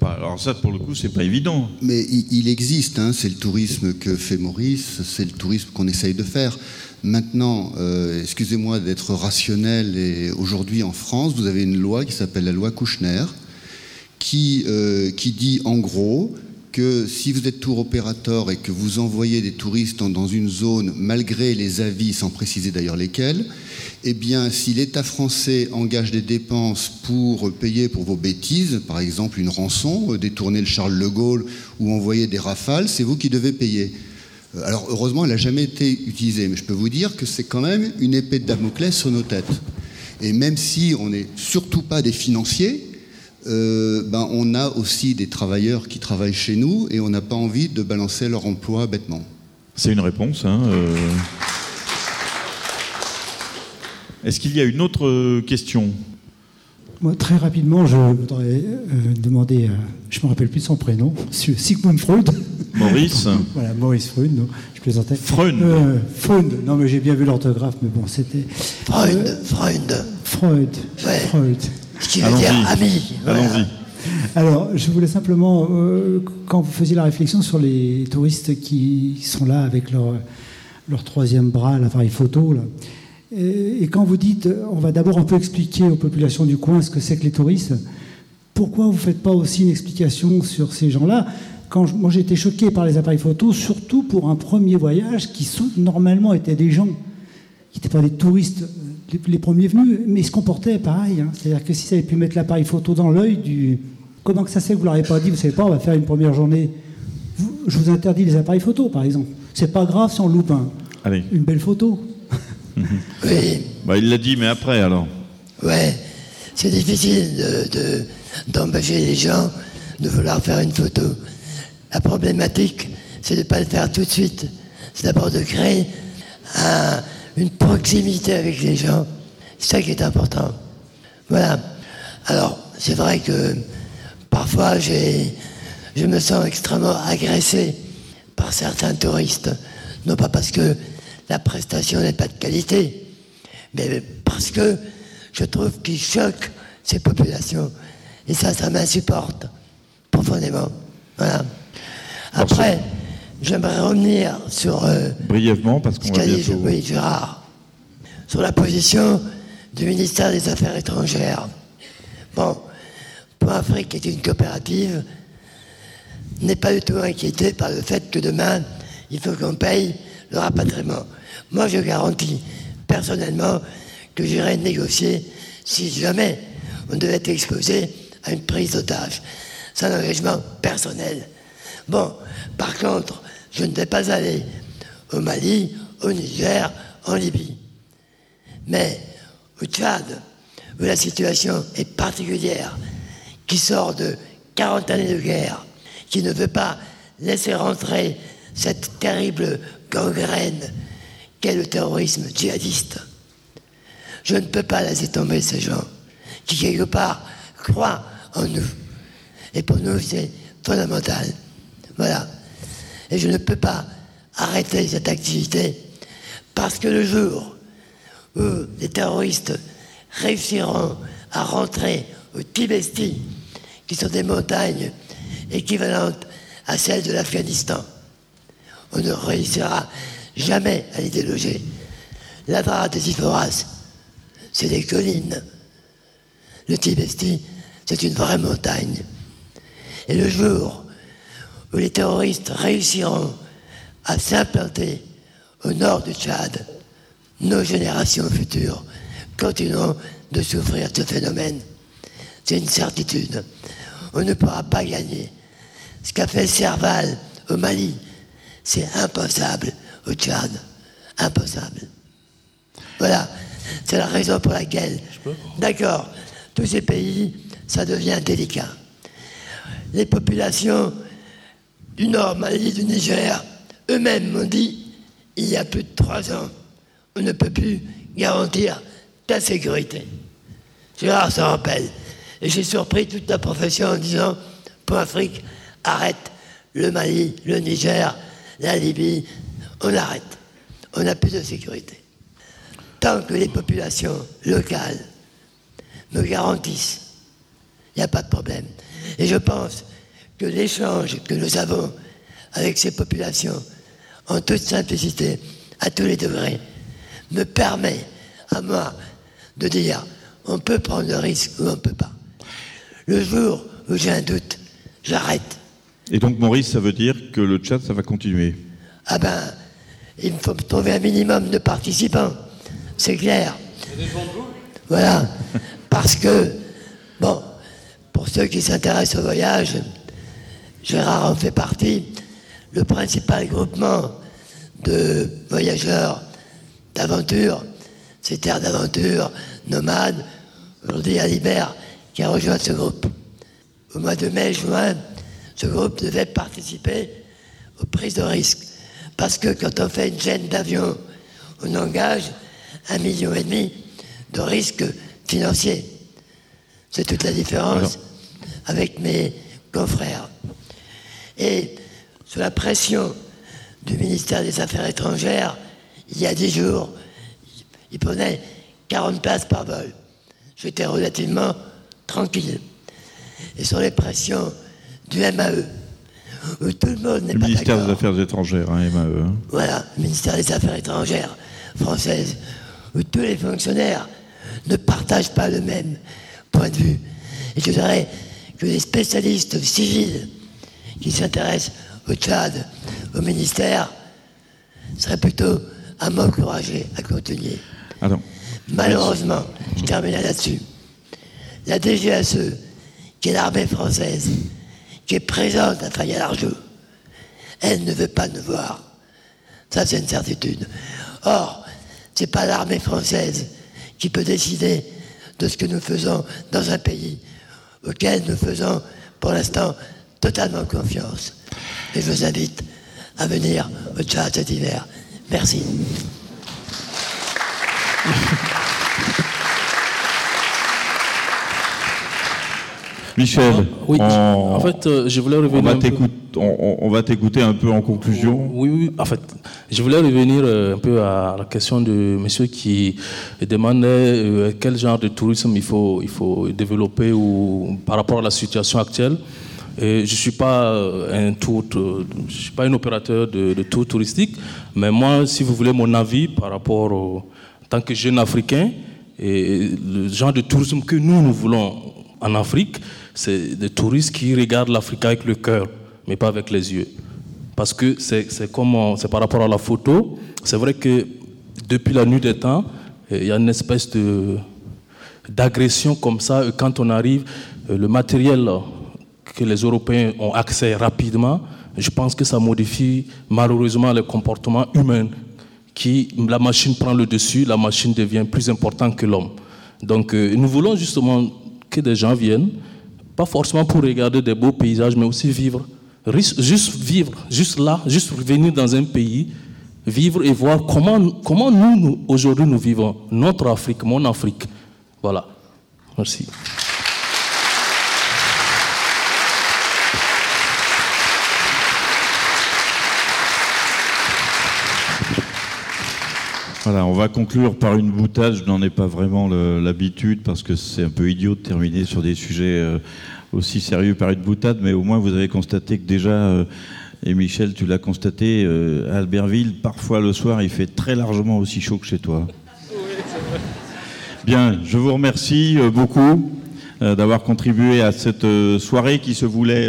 Pas, alors ça, pour le coup, c'est pas évident. Mais il, existe, hein, c'est le tourisme que fait Maurice, c'est le tourisme qu'on essaye de faire. Maintenant, euh, excusez-moi d'être rationnel, et aujourd'hui en France, vous avez une loi qui s'appelle la loi Kouchner, qui, euh, dit en gros que si vous êtes tour opérateur et que vous envoyez des touristes dans une zone, malgré les avis, sans préciser d'ailleurs lesquels, eh bien, si l'État français engage des dépenses pour payer pour vos bêtises, par exemple une rançon, euh, détourner le Charles de Gaulle ou envoyer des rafales, c'est vous qui devez payer. Euh, alors heureusement, elle n'a jamais été utilisée, mais je peux vous dire que c'est quand même une épée de Damoclès sur nos têtes. Et même si on n'est surtout pas des financiers, euh, ben, on a aussi des travailleurs qui travaillent chez nous et on n'a pas envie de balancer leur emploi bêtement. C'est une réponse. Hein, euh. Est-ce qu'il y a une autre question? Moi, très rapidement, je voudrais euh, demander, je ne me rappelle plus son prénom, Sigmund Freud. Maurice. voilà, Maurice Freud, non, je plaisantais. Freud. Euh, Freud, non, mais j'ai bien vu l'orthographe, mais bon, c'était. Freud, euh, Freud. Freud. Freud. Ce qui veut dire ami. Allons-y. Alors, je voulais simplement, quand vous faisiez la réflexion sur les touristes qui sont là avec leur, leur troisième bras, l'appareil photo, là, et, quand vous dites, on va d'abord un peu expliquer aux populations du coin ce que c'est que les touristes, pourquoi vous ne faites pas aussi une explication sur ces gens-là? Quand Moi, j'ai été choqué par les appareils photos, surtout pour un premier voyage qui normalement étaient des gens qui n'étaient pas des touristes, les, premiers venus, mais ils se comportaient pareil. Hein. C'est-à-dire que si ça avait pu mettre l'appareil photo dans l'œil du, Comment que ça se fait que vous ne l'aurez pas dit Vous savez pas, on va faire une première journée. je vous interdis les appareils photo, par exemple. C'est pas grave si on loupe une belle photo. (laughs) oui. Bah, il l'a dit, mais après alors. Ouais, c'est difficile d'empêcher les gens de vouloir faire une photo. La problématique, c'est de ne pas le faire tout de suite. C'est d'abord de créer une proximité avec les gens. C'est ça qui est important. Voilà. Alors, c'est vrai que parfois, je me sens extrêmement agressé par certains touristes. Non pas parce que la prestation n'est pas de qualité, mais parce que je trouve qu'ils choquent ces populations. Et ça, ça m'insupporte profondément. Voilà. Après, j'aimerais revenir sur... Euh, Brièvement, parce qu'on va bientôt... Sur la position du ministère des Affaires étrangères. Bon, pour Afrique est une coopérative, n'est pas du tout inquiété par le fait que demain, il faut qu'on paye le rapatriement. Moi, je garantis personnellement que j'irai négocier si jamais on devait être exposé à une prise d'otage. C'est un engagement personnel. Bon, par contre, je ne vais pas aller au Mali, au Niger, en Libye. Mais au Tchad, où la situation est particulière, qui sort de 40 années de guerre, qui ne veut pas laisser rentrer cette terrible gangrène qu'est le terrorisme djihadiste. Je ne peux pas laisser tomber ces gens qui, quelque part, croient en nous. Et pour nous, c'est fondamental. Voilà. Et je ne peux pas arrêter cette activité parce que le jour où les terroristes réussiront à rentrer au Tibesti, qui sont des montagnes équivalentes à celles de l'Afghanistan, on ne réussira jamais à les déloger. La Drade des Iforas, c'est des collines. Le Tibesti, c'est une vraie montagne. Et le jour où les terroristes réussiront à s'implanter au nord du Tchad, nos générations futures continueront de souffrir de ce phénomène. C'est une certitude. On ne pourra pas gagner. Ce qu'a fait Serval au Mali, c'est impossible au Tchad. Impossible. Voilà. C'est la raison pour laquelle, d'accord, tous ces pays, ça devient délicat. Les populations du Nord Mali, du Niger, eux-mêmes m'ont dit, il y a plus de trois ans, on ne peut plus garantir ta sécurité. Gérard s'en rappelle. Et j'ai surpris toute la profession en disant, pour Afrique, arrête le Mali, le Niger, la Libye, on arrête. On n'a plus de sécurité. Tant que les populations locales me garantissent, il n'y a pas de problème. Et je pense que l'échange que nous avons avec ces populations, en toute simplicité, à tous les degrés, me permet à moi de dire on peut prendre le risque ou on ne peut pas. Le jour où j'ai un doute, j'arrête. Et donc, Maurice, ça veut dire que le chat, ça va continuer? Ah ben, il me faut trouver un minimum de participants. C'est clair. Voilà. Parce que, bon, pour ceux qui s'intéressent au voyage, Gérard en fait partie, le principal groupement de voyageurs d'aventure, c'est Terre d'aventure, nomades, aujourd'hui Alibert qui a rejoint ce groupe. Au mois de mai-juin, ce groupe devait participer aux prises de risques. Parce que quand on fait une chaîne d'avion, on engage un million et demi de risques financiers. C'est toute la différence avec mes confrères. Et sous la pression du ministère des Affaires étrangères, il y a dix jours, il prenait 40 places par vol. J'étais relativement tranquille. Et sur les pressions du MAE, où tout le monde n'est pas d'accord. ministère des Affaires étrangères, hein, MAE. Hein. Voilà, le ministère des Affaires étrangères françaises, où tous les fonctionnaires ne partagent pas le même point de vue. Et je dirais que les spécialistes civils qui s'intéressent au Tchad, au ministère, seraient plutôt à m'encourager à continuer. Malheureusement, je termine là-dessus. La DGSE, qui est l'armée française, qui est présente à Fayal-Arjou. Elle ne veut pas nous voir. Ça, c'est une certitude. Or, c'est pas l'armée française qui peut décider de ce que nous faisons dans un pays auquel nous faisons, pour l'instant, totalement confiance. Et je vous invite à venir au chat cet hiver. Merci. Michel, oui, en fait, euh, je voulais revenir. On va t'écouter un peu en conclusion. Oui, oui, en fait, je voulais revenir euh, un peu à la question de monsieur qui demandait euh, quel genre de tourisme il faut, il faut développer ou, par rapport à la situation actuelle. Et je suis pas un tour, je suis pas un opérateur de, de, tour touristique, mais moi, si vous voulez mon avis par rapport au, en tant que jeune africain, et le genre de tourisme que nous, nous voulons en Afrique, c'est des touristes qui regardent l'Afrique avec le cœur, mais pas avec les yeux. Parce que c'est c'est par rapport à la photo. C'est vrai que depuis la nuit des temps, il y a une espèce d'agression comme ça. Quand on arrive, euh, le matériel que les Européens ont accès rapidement, je pense que ça modifie malheureusement le comportement humain. Qui, la machine prend le dessus, la machine devient plus importante que l'homme. Donc euh, nous voulons justement que des gens viennent, pas forcément pour regarder des beaux paysages, mais aussi vivre. Juste vivre, juste là, juste venir dans un pays, vivre et voir comment, comment nous, aujourd'hui, nous vivons, notre Afrique, mon Afrique. Voilà. Merci. On va conclure par une boutade. Je n'en ai pas vraiment l'habitude parce que c'est un peu idiot de terminer sur des sujets euh, aussi sérieux par une boutade, mais au moins vous avez constaté que déjà, euh, et Michel, tu l'as constaté, euh, à Albertville, parfois le soir, il fait très largement aussi chaud que chez toi. Bien, je vous remercie beaucoup d'avoir contribué à cette soirée qui se voulait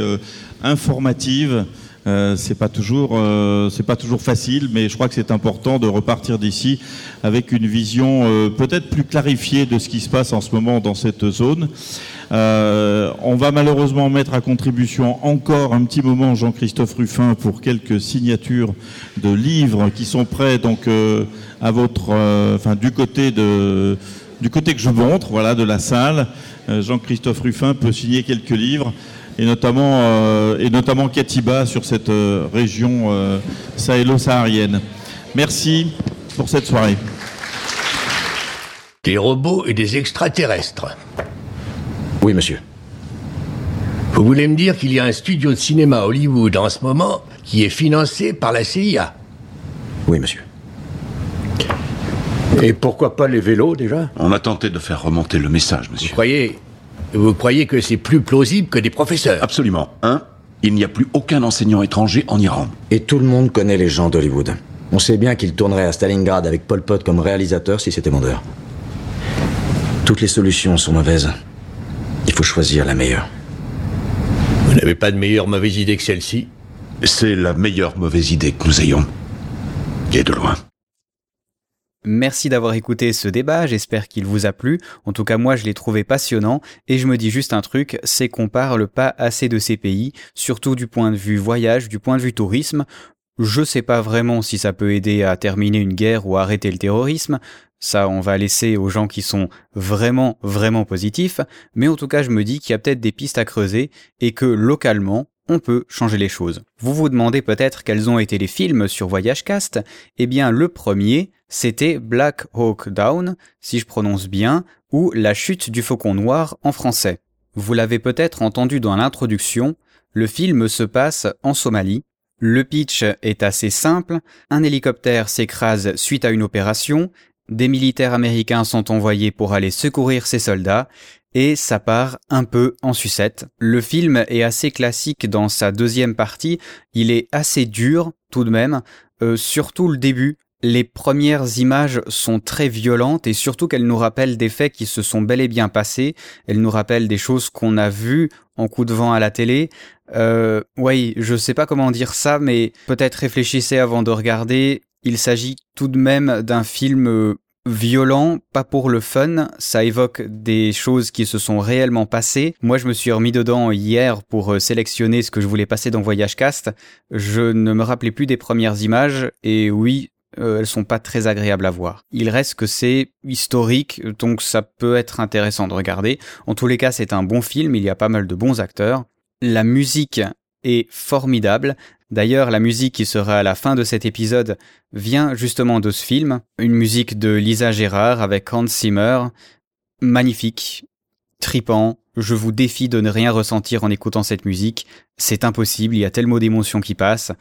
informative. Euh, c'est pas toujours euh, c'est pas toujours facile, mais je crois que c'est important de repartir d'ici avec une vision euh, peut-être plus clarifiée de ce qui se passe en ce moment dans cette zone. on va malheureusement mettre à contribution encore un petit moment Jean-Christophe Ruffin pour quelques signatures de livres qui sont prêts donc à votre enfin du côté de du côté que je montre, voilà, de la salle. Jean-Christophe Ruffin peut signer quelques livres et notamment, euh, et notamment Katiba sur cette euh, région euh, sahélo-saharienne. Merci pour cette soirée. Des robots et des extraterrestres. Oui, monsieur. Vous voulez me dire qu'il y a un studio de cinéma à Hollywood en ce moment qui est financé par la CIA Oui, monsieur. Et pourquoi pas les vélos déjà? On a tenté de faire remonter le message, monsieur. Vous croyez vous croyez que c'est plus plausible que des professeurs Absolument. Un, il n'y a plus aucun enseignant étranger en Iran. Et tout le monde connaît les gens d'Hollywood. On sait bien qu'ils tourneraient à Stalingrad avec Pol Pot comme réalisateur si c'était vendeur. Toutes les solutions sont mauvaises. Il faut choisir la meilleure. Vous n'avez pas de meilleure mauvaise idée que celle-ci? C'est la meilleure mauvaise idée que nous ayons. Et de loin. Merci d'avoir écouté ce débat, j'espère qu'il vous a plu. En tout cas, moi, je l'ai trouvé passionnant et je me dis juste un truc, c'est qu'on parle pas assez de ces pays, surtout du point de vue voyage, du point de vue tourisme. Je sais pas vraiment si ça peut aider à terminer une guerre ou arrêter le terrorisme. Ça, on va laisser aux gens qui sont vraiment, vraiment positifs. Mais en tout cas, je me dis qu'il y a peut-être des pistes à creuser et que localement, on peut changer les choses. Vous vous demandez peut-être quels ont été les films sur Voyage Cast Eh bien, le premier, c'était Black Hawk Down, si je prononce bien, ou La chute du faucon noir en français. Vous l'avez peut-être entendu dans l'introduction, le film se passe en Somalie. Le pitch est assez simple, un hélicoptère s'écrase suite à une opération, des militaires américains sont envoyés pour aller secourir ces soldats, et ça part un peu en sucette. Le film est assez classique dans sa deuxième partie, il est assez dur tout de même, euh, surtout le début. Les premières images sont très violentes et surtout qu'elles nous rappellent des faits qui se sont bel et bien passés. Elles nous rappellent des choses qu'on a vues en coup de vent à la télé. Euh, oui, je sais pas comment dire ça, mais peut-être réfléchissez avant de regarder. Il s'agit tout de même d'un film euh, violent, pas pour le fun, ça évoque des choses qui se sont réellement passées. Moi, je me suis remis dedans hier pour euh, sélectionner ce que je voulais passer dans Voyage Cast. Je ne me rappelais plus des premières images et oui, euh, elles sont pas très agréables à voir. Il reste que c'est historique, donc ça peut être intéressant de regarder. En tous les cas, c'est un bon film, il y a pas mal de bons acteurs. La musique est formidable. D'ailleurs, la musique qui sera à la fin de cet épisode vient justement de ce film, une musique de Lisa Gérard avec Hans Zimmer, magnifique, tripant. Je vous défie de ne rien ressentir en écoutant cette musique. C'est impossible, il y a tellement d'émotions qui passent.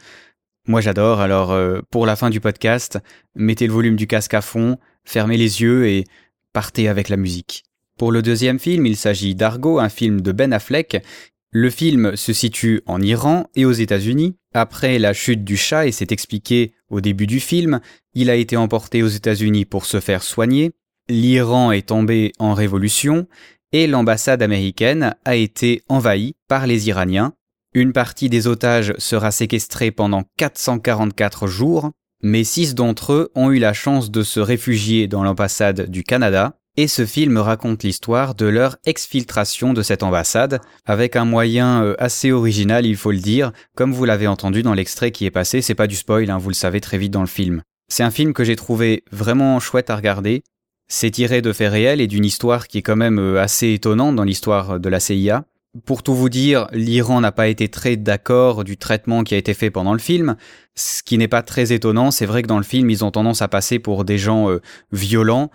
Moi j'adore, alors euh, pour la fin du podcast, mettez le volume du casque à fond, fermez les yeux et partez avec la musique. Pour le deuxième film, il s'agit d'Argo, un film de Ben Affleck le film se situe en Iran et aux États-Unis. Après la chute du chat, et c'est expliqué au début du film, il a été emporté aux États-Unis pour se faire soigner. L'Iran est tombé en révolution et l'ambassade américaine a été envahie par les Iraniens. Une partie des otages sera séquestrée pendant 444 jours, mais six d'entre eux ont eu la chance de se réfugier dans l'ambassade du Canada et ce film raconte l'histoire de leur exfiltration de cette ambassade, avec un moyen euh, assez original, il faut le dire, comme vous l'avez entendu dans l'extrait qui est passé, c'est pas du spoil, hein, vous le savez très vite dans le film. C'est un film que j'ai trouvé vraiment chouette à regarder, c'est tiré de faits réels et d'une histoire qui est quand même euh, assez étonnante dans l'histoire de la CIA. Pour tout vous dire, l'Iran n'a pas été très d'accord du traitement qui a été fait pendant le film, ce qui n'est pas très étonnant, c'est vrai que dans le film ils ont tendance à passer pour des gens euh, violents,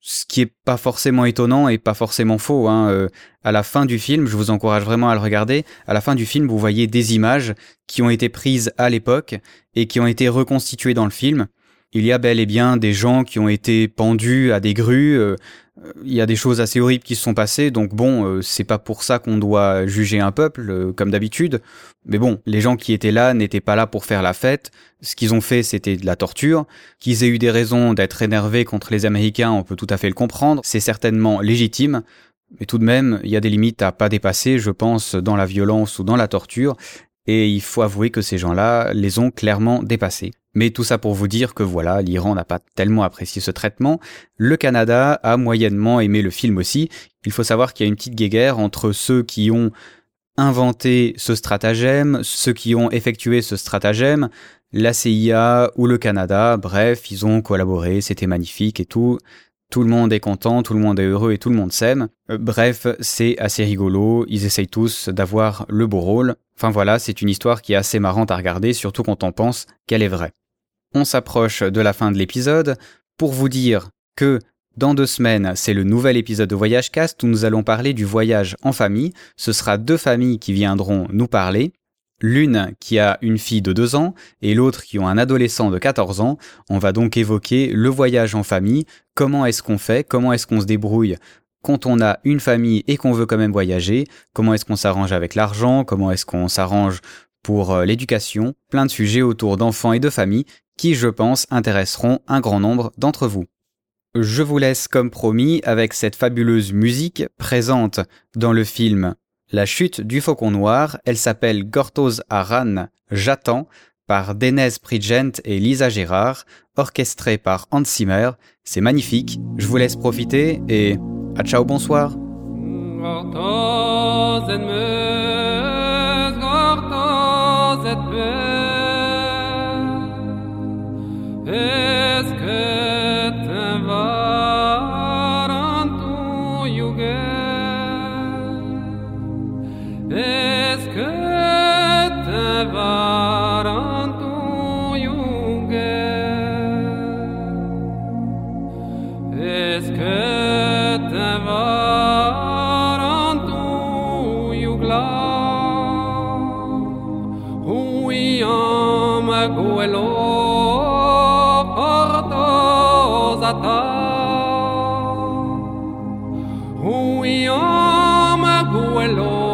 ce qui est pas forcément étonnant et pas forcément faux. Hein. Euh, à la fin du film, je vous encourage vraiment à le regarder. À la fin du film, vous voyez des images qui ont été prises à l'époque et qui ont été reconstituées dans le film. Il y a bel et bien des gens qui ont été pendus à des grues. Euh, il y a des choses assez horribles qui se sont passées, donc bon, euh, c'est pas pour ça qu'on doit juger un peuple, euh, comme d'habitude. Mais bon, les gens qui étaient là n'étaient pas là pour faire la fête. Ce qu'ils ont fait, c'était de la torture. Qu'ils aient eu des raisons d'être énervés contre les Américains, on peut tout à fait le comprendre. C'est certainement légitime. Mais tout de même, il y a des limites à pas dépasser, je pense, dans la violence ou dans la torture. Et il faut avouer que ces gens-là les ont clairement dépassés. Mais tout ça pour vous dire que voilà, l'Iran n'a pas tellement apprécié ce traitement. Le Canada a moyennement aimé le film aussi. Il faut savoir qu'il y a une petite guéguerre entre ceux qui ont inventé ce stratagème, ceux qui ont effectué ce stratagème, la CIA ou le Canada, bref, ils ont collaboré, c'était magnifique et tout. Tout le monde est content, tout le monde est heureux et tout le monde s'aime. Euh, bref, c'est assez rigolo, ils essayent tous d'avoir le beau rôle. Enfin voilà, c'est une histoire qui est assez marrante à regarder, surtout quand on pense qu'elle est vraie. On s'approche de la fin de l'épisode pour vous dire que dans deux semaines, c'est le nouvel épisode de Voyage Cast où nous allons parler du voyage en famille. Ce sera deux familles qui viendront nous parler. L'une qui a une fille de deux ans et l'autre qui ont un adolescent de 14 ans. On va donc évoquer le voyage en famille, comment est-ce qu'on fait, comment est-ce qu'on se débrouille quand on a une famille et qu'on veut quand même voyager, comment est-ce qu'on s'arrange avec l'argent, comment est-ce qu'on s'arrange pour euh, l'éducation, plein de sujets autour d'enfants et de familles qui, je pense, intéresseront un grand nombre d'entre vous. Je vous laisse comme promis avec cette fabuleuse musique présente dans le film la chute du faucon noir, elle s'appelle Gortoz à Rannes, J'attends, par Denez Prigent et Lisa Gérard, orchestrée par Hans Zimmer. C'est magnifique, je vous laisse profiter et à ciao bonsoir. Eus ket war an tou you am a goelo portoz a ta. Ui am a goelo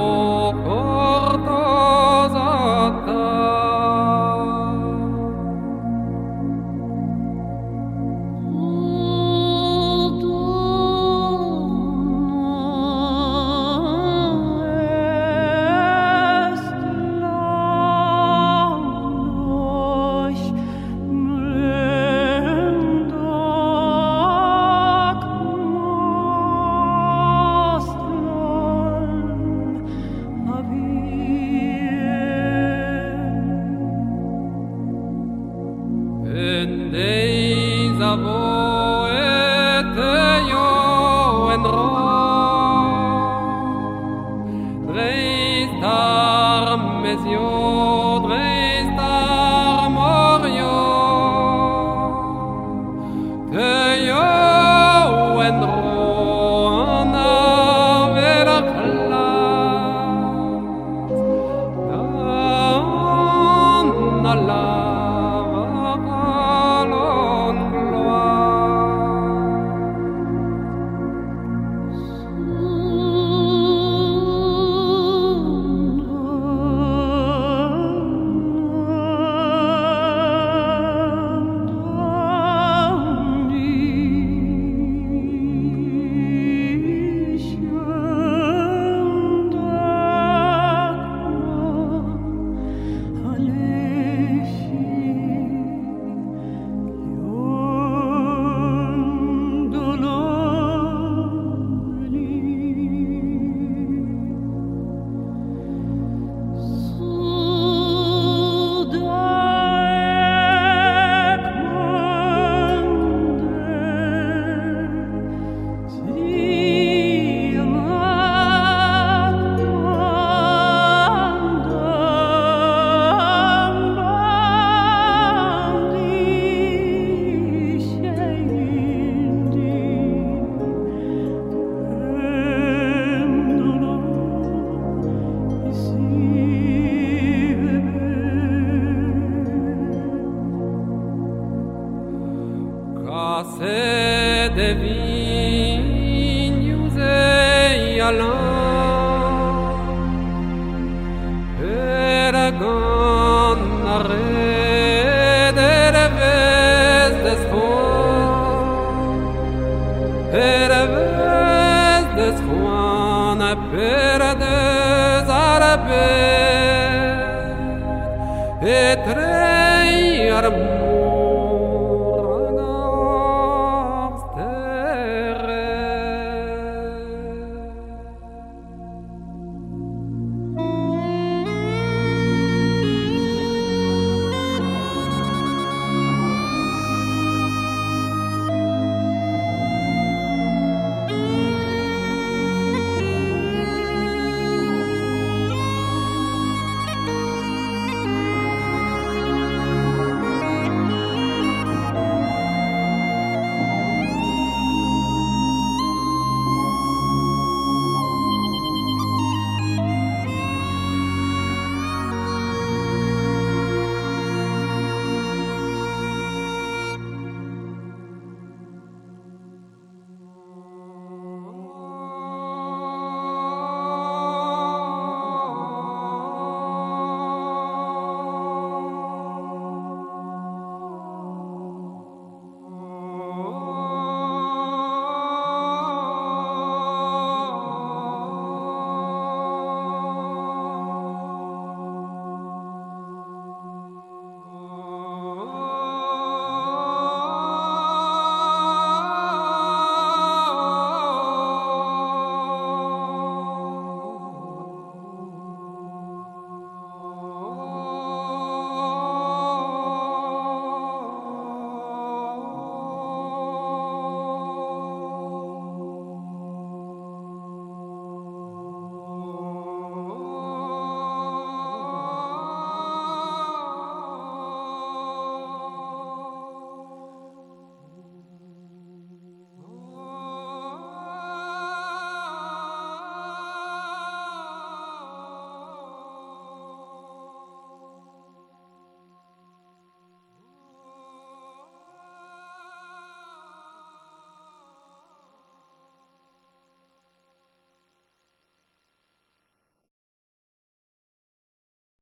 النار